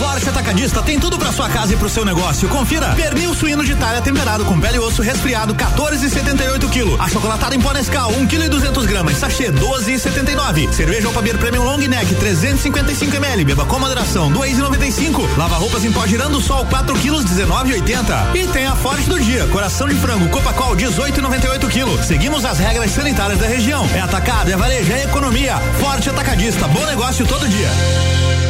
Forte Atacadista tem tudo para sua casa e pro seu negócio. Confira. Pernil suíno de talha temperado com pele e osso resfriado 14,78 kg. Achocolatado em pó Nescau 1 kg e 200 gramas. Sachê 12,79. Cerveja Alpabir Premium Long Neck 355 ml. Beba com moderação 2,95. Lava roupas em pó girando sol 4 kg 19,80. E tem a Forte do dia. Coração de frango Copacol 18,98 kg. Seguimos as regras sanitárias da região. É atacado, é varejo, é economia. Forte Atacadista. Bom negócio todo dia.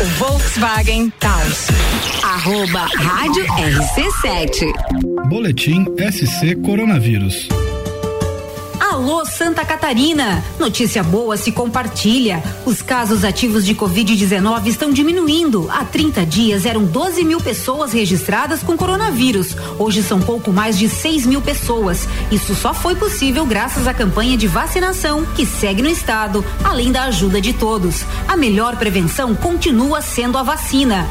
o Volkswagen Taos. Arroba Rádio RC7. Boletim SC Coronavírus. Alô Santa Catarina! Notícia boa se compartilha. Os casos ativos de Covid-19 estão diminuindo. Há 30 dias eram 12 mil pessoas registradas com coronavírus. Hoje são pouco mais de 6 mil pessoas. Isso só foi possível graças à campanha de vacinação que segue no estado, além da ajuda de todos. A melhor prevenção continua sendo a vacina.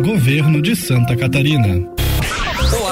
Governo de Santa Catarina.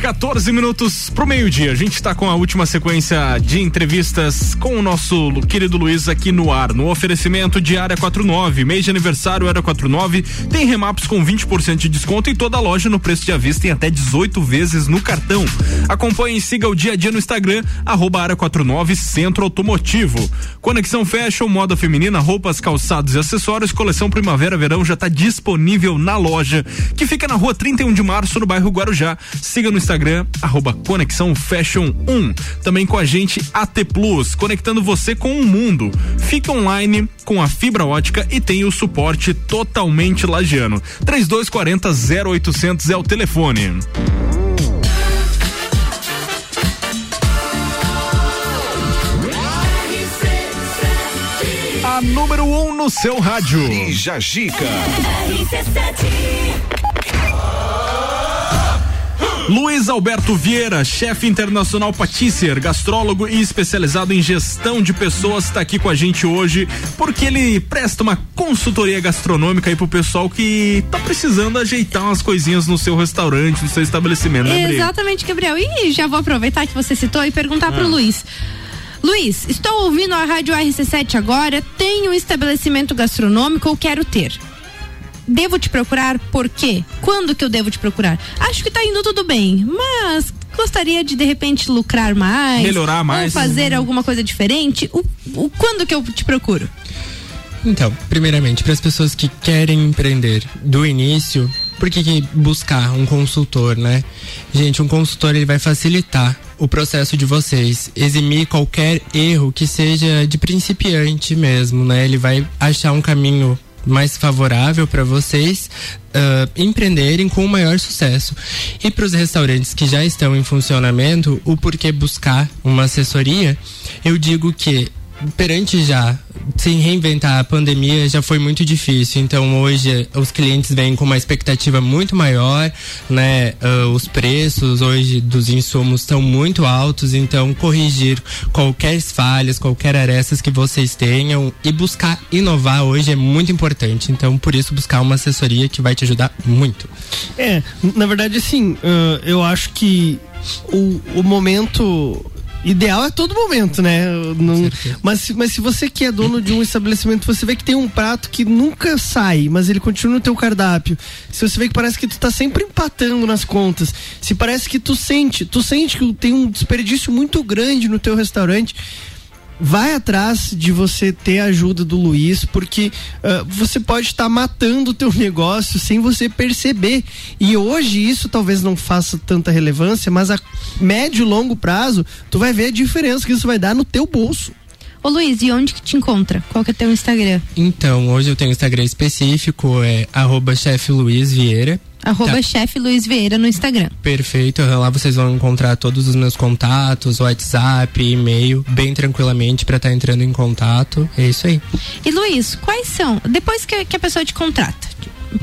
14 minutos pro meio-dia. A gente está com a última sequência de entrevistas com o nosso querido Luiz aqui no ar. No oferecimento de Área 49, mês de aniversário Área 49, tem remaps com 20% de desconto em toda a loja no preço de avista em até 18 vezes no cartão. Acompanhe e siga o dia a dia no Instagram, arroba Área 49 Centro Automotivo. Conexão Fashion, moda feminina, roupas, calçados e acessórios, coleção Primavera-Verão já está disponível na loja, que fica na rua 31 de março, no bairro Guarujá. Siga no Instagram, arroba Conexão Fashion 1. Também com a gente AT Plus, conectando você com o mundo. Fica online com a fibra ótica e tem o suporte totalmente lagiano. 3240 0800 é o telefone. A número 1 um no seu rádio. E Jajica. Luiz Alberto Vieira, chefe internacional patisser, gastrólogo e especializado em gestão de pessoas, está aqui com a gente hoje porque ele presta uma consultoria gastronômica aí pro pessoal que tá precisando ajeitar umas coisinhas no seu restaurante, no seu estabelecimento, né? Exatamente, Gabriel. E já vou aproveitar que você citou e perguntar Ah. pro Luiz. Luiz, estou ouvindo a Rádio RC7 agora, tenho um estabelecimento gastronômico ou quero ter. Devo te procurar por quê? Quando que eu devo te procurar? Acho que tá indo tudo bem, mas gostaria de de repente lucrar mais, Melhorar mais. ou fazer alguma coisa diferente. O, o quando que eu te procuro? Então, primeiramente, para as pessoas que querem empreender do início, por que, que buscar um consultor, né? Gente, um consultor ele vai facilitar o processo de vocês, eximir qualquer erro que seja de principiante mesmo, né? Ele vai achar um caminho mais favorável para vocês uh, empreenderem com o maior sucesso. E para os restaurantes que já estão em funcionamento, o porquê buscar uma assessoria, eu digo que perante já se reinventar a pandemia já foi muito difícil. Então hoje os clientes vêm com uma expectativa muito maior, né? Uh, os preços hoje dos insumos estão muito altos, então corrigir qualquer falhas, qualquer arestas que vocês tenham e buscar inovar hoje é muito importante. Então por isso buscar uma assessoria que vai te ajudar muito. É, na verdade assim, uh, eu acho que o, o momento ideal é todo momento, né? Não, mas, mas se você que é dono de um estabelecimento, você vê que tem um prato que nunca sai, mas ele continua no teu cardápio. Se você vê que parece que tu tá sempre empatando nas contas, se parece que tu sente, tu sente que tem um desperdício muito grande no teu restaurante, vai atrás de você ter a ajuda do Luiz, porque uh, você pode estar tá matando o teu negócio sem você perceber. E hoje isso talvez não faça tanta relevância, mas a médio e longo prazo, tu vai ver a diferença que isso vai dar no teu bolso. Ô Luiz, e onde que te encontra? Qual que é teu Instagram? Então, hoje eu tenho um Instagram específico, é arroba chefe Luiz Vieira. Arroba tá. chefe Luiz Vieira no Instagram. Perfeito, lá vocês vão encontrar todos os meus contatos, WhatsApp, e-mail, bem tranquilamente para estar tá entrando em contato. É isso aí. E Luiz, quais são, depois que, que a pessoa te contrata,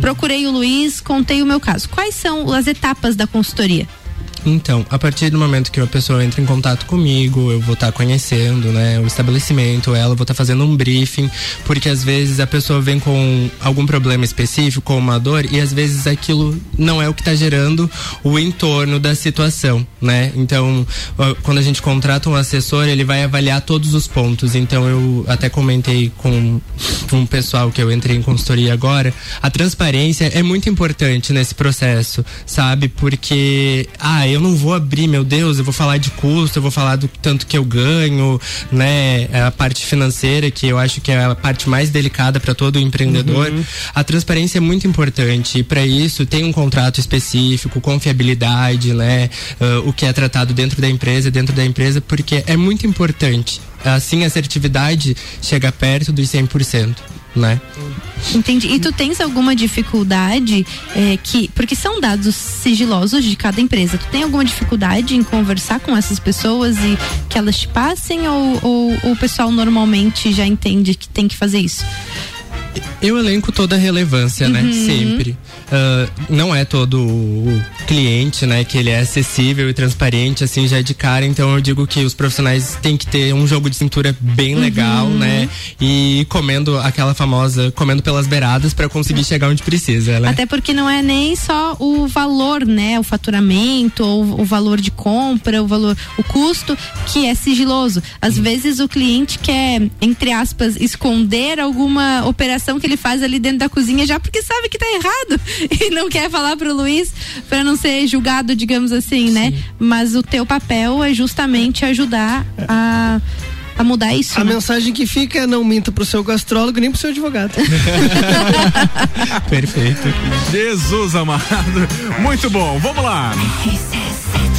procurei o Luiz, contei o meu caso, quais são as etapas da consultoria? Então, a partir do momento que a pessoa entra em contato comigo, eu vou estar tá conhecendo, né, o estabelecimento, ela vou estar tá fazendo um briefing, porque às vezes a pessoa vem com algum problema específico, com uma dor, e às vezes aquilo não é o que está gerando o entorno da situação, né? Então, quando a gente contrata um assessor, ele vai avaliar todos os pontos. Então, eu até comentei com um pessoal que eu entrei em consultoria agora, a transparência é muito importante nesse processo, sabe? Porque ah, eu não vou abrir, meu Deus, eu vou falar de custo, eu vou falar do tanto que eu ganho, né? É a parte financeira, que eu acho que é a parte mais delicada para todo empreendedor. Uhum. A transparência é muito importante e para isso tem um contrato específico, confiabilidade, né? Uh, o que é tratado dentro da empresa, dentro da empresa, porque é muito importante. Assim, a assertividade chega perto dos 100% né? Entendi. E tu tens alguma dificuldade é, que. Porque são dados sigilosos de cada empresa. Tu tem alguma dificuldade em conversar com essas pessoas e que elas te passem ou, ou, ou o pessoal normalmente já entende que tem que fazer isso? Eu elenco toda a relevância, né? uhum. né? Sempre. Uh, não é todo o cliente, né? Que ele é acessível e transparente, assim, já é de cara. Então eu digo que os profissionais têm que ter um jogo de cintura bem uhum. legal, né? E comendo aquela famosa, comendo pelas beiradas para conseguir chegar onde precisa, né? Até porque não é nem só o valor, né? O faturamento, ou o valor de compra, o valor, o custo, que é sigiloso. Às uhum. vezes o cliente quer, entre aspas, esconder alguma operação que ele faz ali dentro da cozinha já porque sabe que tá errado e não quer falar pro Luiz para não ser julgado, digamos assim, né? Sim. né? Mas o teu papel é justamente ajudar a a mudar isso. A né? mensagem que fica é não minta pro seu gastrólogo nem pro seu advogado. Perfeito. Jesus amado. Muito bom. Vamos lá.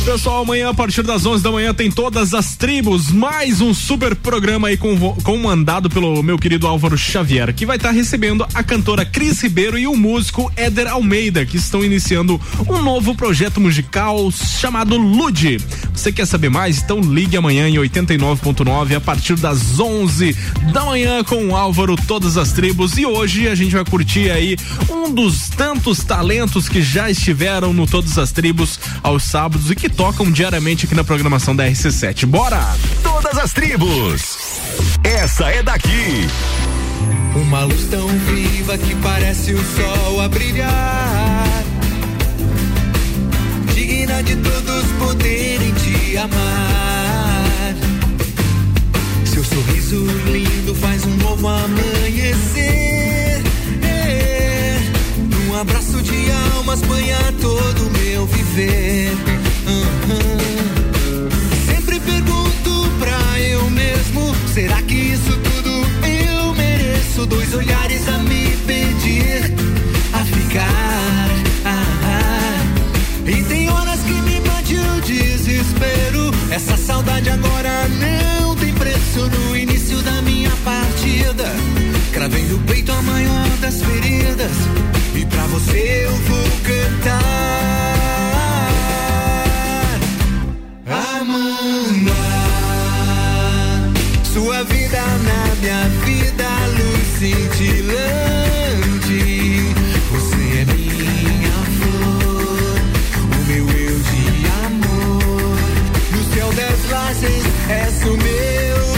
Pessoal, amanhã a partir das 11 da manhã tem todas as tribos, mais um super programa aí com, comandado pelo meu querido Álvaro Xavier, que vai estar tá recebendo a cantora Cris Ribeiro e o músico Éder Almeida, que estão iniciando um novo projeto musical chamado Lude. Você quer saber mais? Então ligue amanhã em 89.9 a partir das 11 da manhã com o Álvaro Todas as Tribos e hoje a gente vai curtir aí um dos tantos talentos que já estiveram no Todas as Tribos aos sábados e que tocam diariamente aqui na programação da RC7. Bora! Todas as tribos. Essa é daqui. Uma luz tão viva que parece o sol a brilhar. Digna de todos poderem te amar. Seu sorriso lindo faz um novo amanhecer. É, um abraço de almas banha todo o meu viver Sempre pergunto pra eu mesmo, Será que isso tudo eu mereço? Dois olhares a me pedir a ficar. E tem horas que me bate o desespero. Essa saudade agora não tem preço. No início da minha partida, cravei no peito a maior das feridas. E pra você eu vou cantar. amanhã. Sua vida na minha vida, luz cintilante. Você é minha flor, o meu eu de amor. No céu das lajes, és o meu.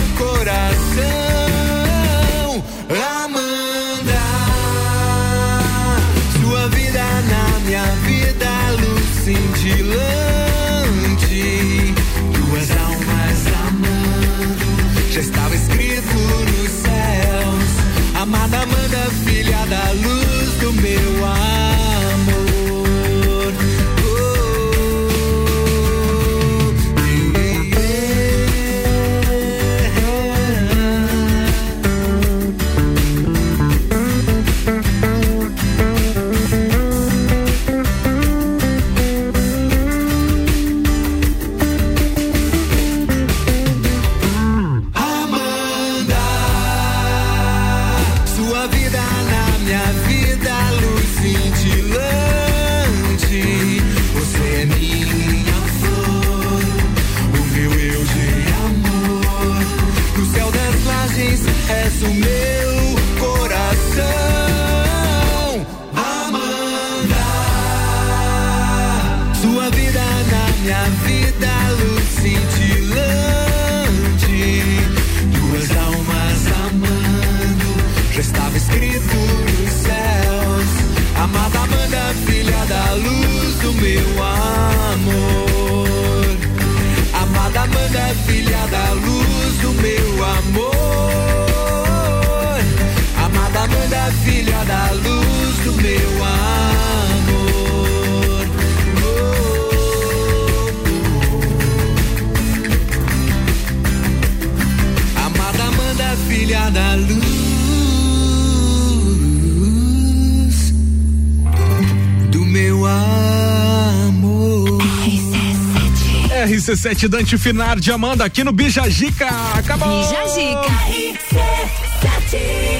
RC7 Dante Finar de Amanda aqui no Bijagica. Acabou!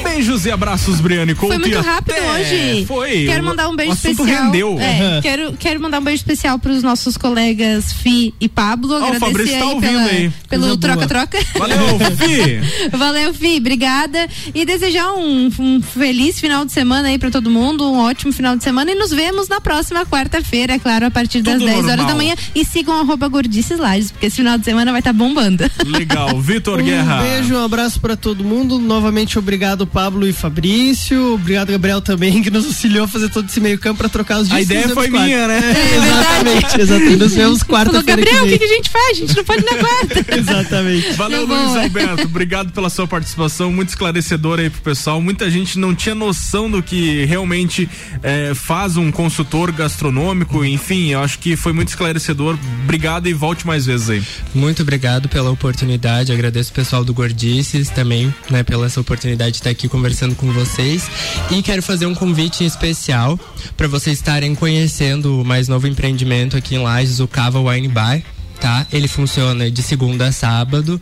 Beijos e abraços, Briane Couto. Foi muito rápido até- hoje. Foi. Quero mandar um beijo o assunto especial. rendeu. É, Uhum. quero, quero mandar um beijo especial para os nossos colegas Fi e Pablo. Ó, o Agradecer Fabrício tá ouvindo pela- aí. Pelo troca-troca. Valeu, Fi. Valeu, Fi. Obrigada. E desejar um, um feliz final de semana aí para todo mundo. Um ótimo final de semana. E nos vemos na próxima quarta-feira, é claro, a partir das Tudo 10 horas normal. da manhã. E sigam arroba Gordices Lages, porque esse final de semana vai estar bombando. Legal. Vitor Um Guerra. beijo, um abraço pra todo mundo. Novamente, obrigado, Pablo e Fabrício. Obrigado, Gabriel, também, que nos auxiliou a fazer todo esse meio campo pra trocar os dias. A ideia foi minha, né? É, exatamente, exatamente. Nos vemos quarta-feira. Gabriel, o que que a gente faz? A gente não pode ir na quarta. Exatamente. Valeu, Tá Luiz. Alberto. Obrigado pela sua participação, muito esclarecedora aí pro pessoal. Muita gente não tinha noção do que realmente eh, faz um consultor gastronômico. Enfim, eu acho que foi muito esclarecedor. Obrigado e volte mais vezes aí. Muito obrigado pela oportunidade, agradeço o pessoal do Gordices também, né, pela essa oportunidade de estar aqui conversando com vocês. E quero fazer um convite especial para vocês estarem conhecendo o mais novo empreendimento aqui em Lages, o Cava Wine Bar, tá? Ele funciona de segunda a sábado.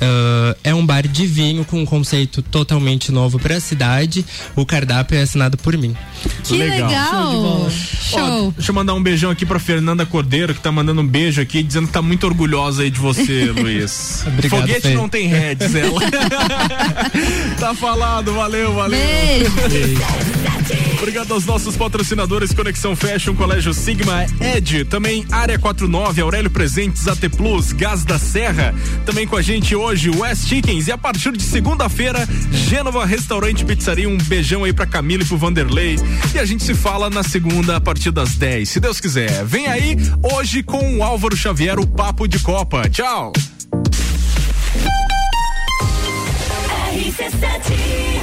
Ah, é um bar de vinho com um conceito totalmente novo para a cidade. O cardápio é assinado por mim. Que legal. Show. Ó, deixa eu mandar um beijão aqui pra Fernanda Cordeiro, que tá mandando um beijo aqui, dizendo que tá muito orgulhosa aí de você, Luiz. Obrigado, Foguete Fê. não tem ré, diz ela. tá falado, valeu, valeu. Obrigado aos nossos patrocinadores Conexão Fashion, Colégio Sigma, Ed, também Área 49, Aurélio Presentes, AT Plus, Gás da Serra. Também com a gente hoje West Chickens e a partir de segunda-feira, Gênova Restaurante Pizzaria. Um beijão aí pra Camila e pro Vanderlei. E a gente se fala na segunda a partir das 10, se Deus quiser. Vem aí hoje com o Álvaro Xavier, o Papo de Copa. Tchau. RC7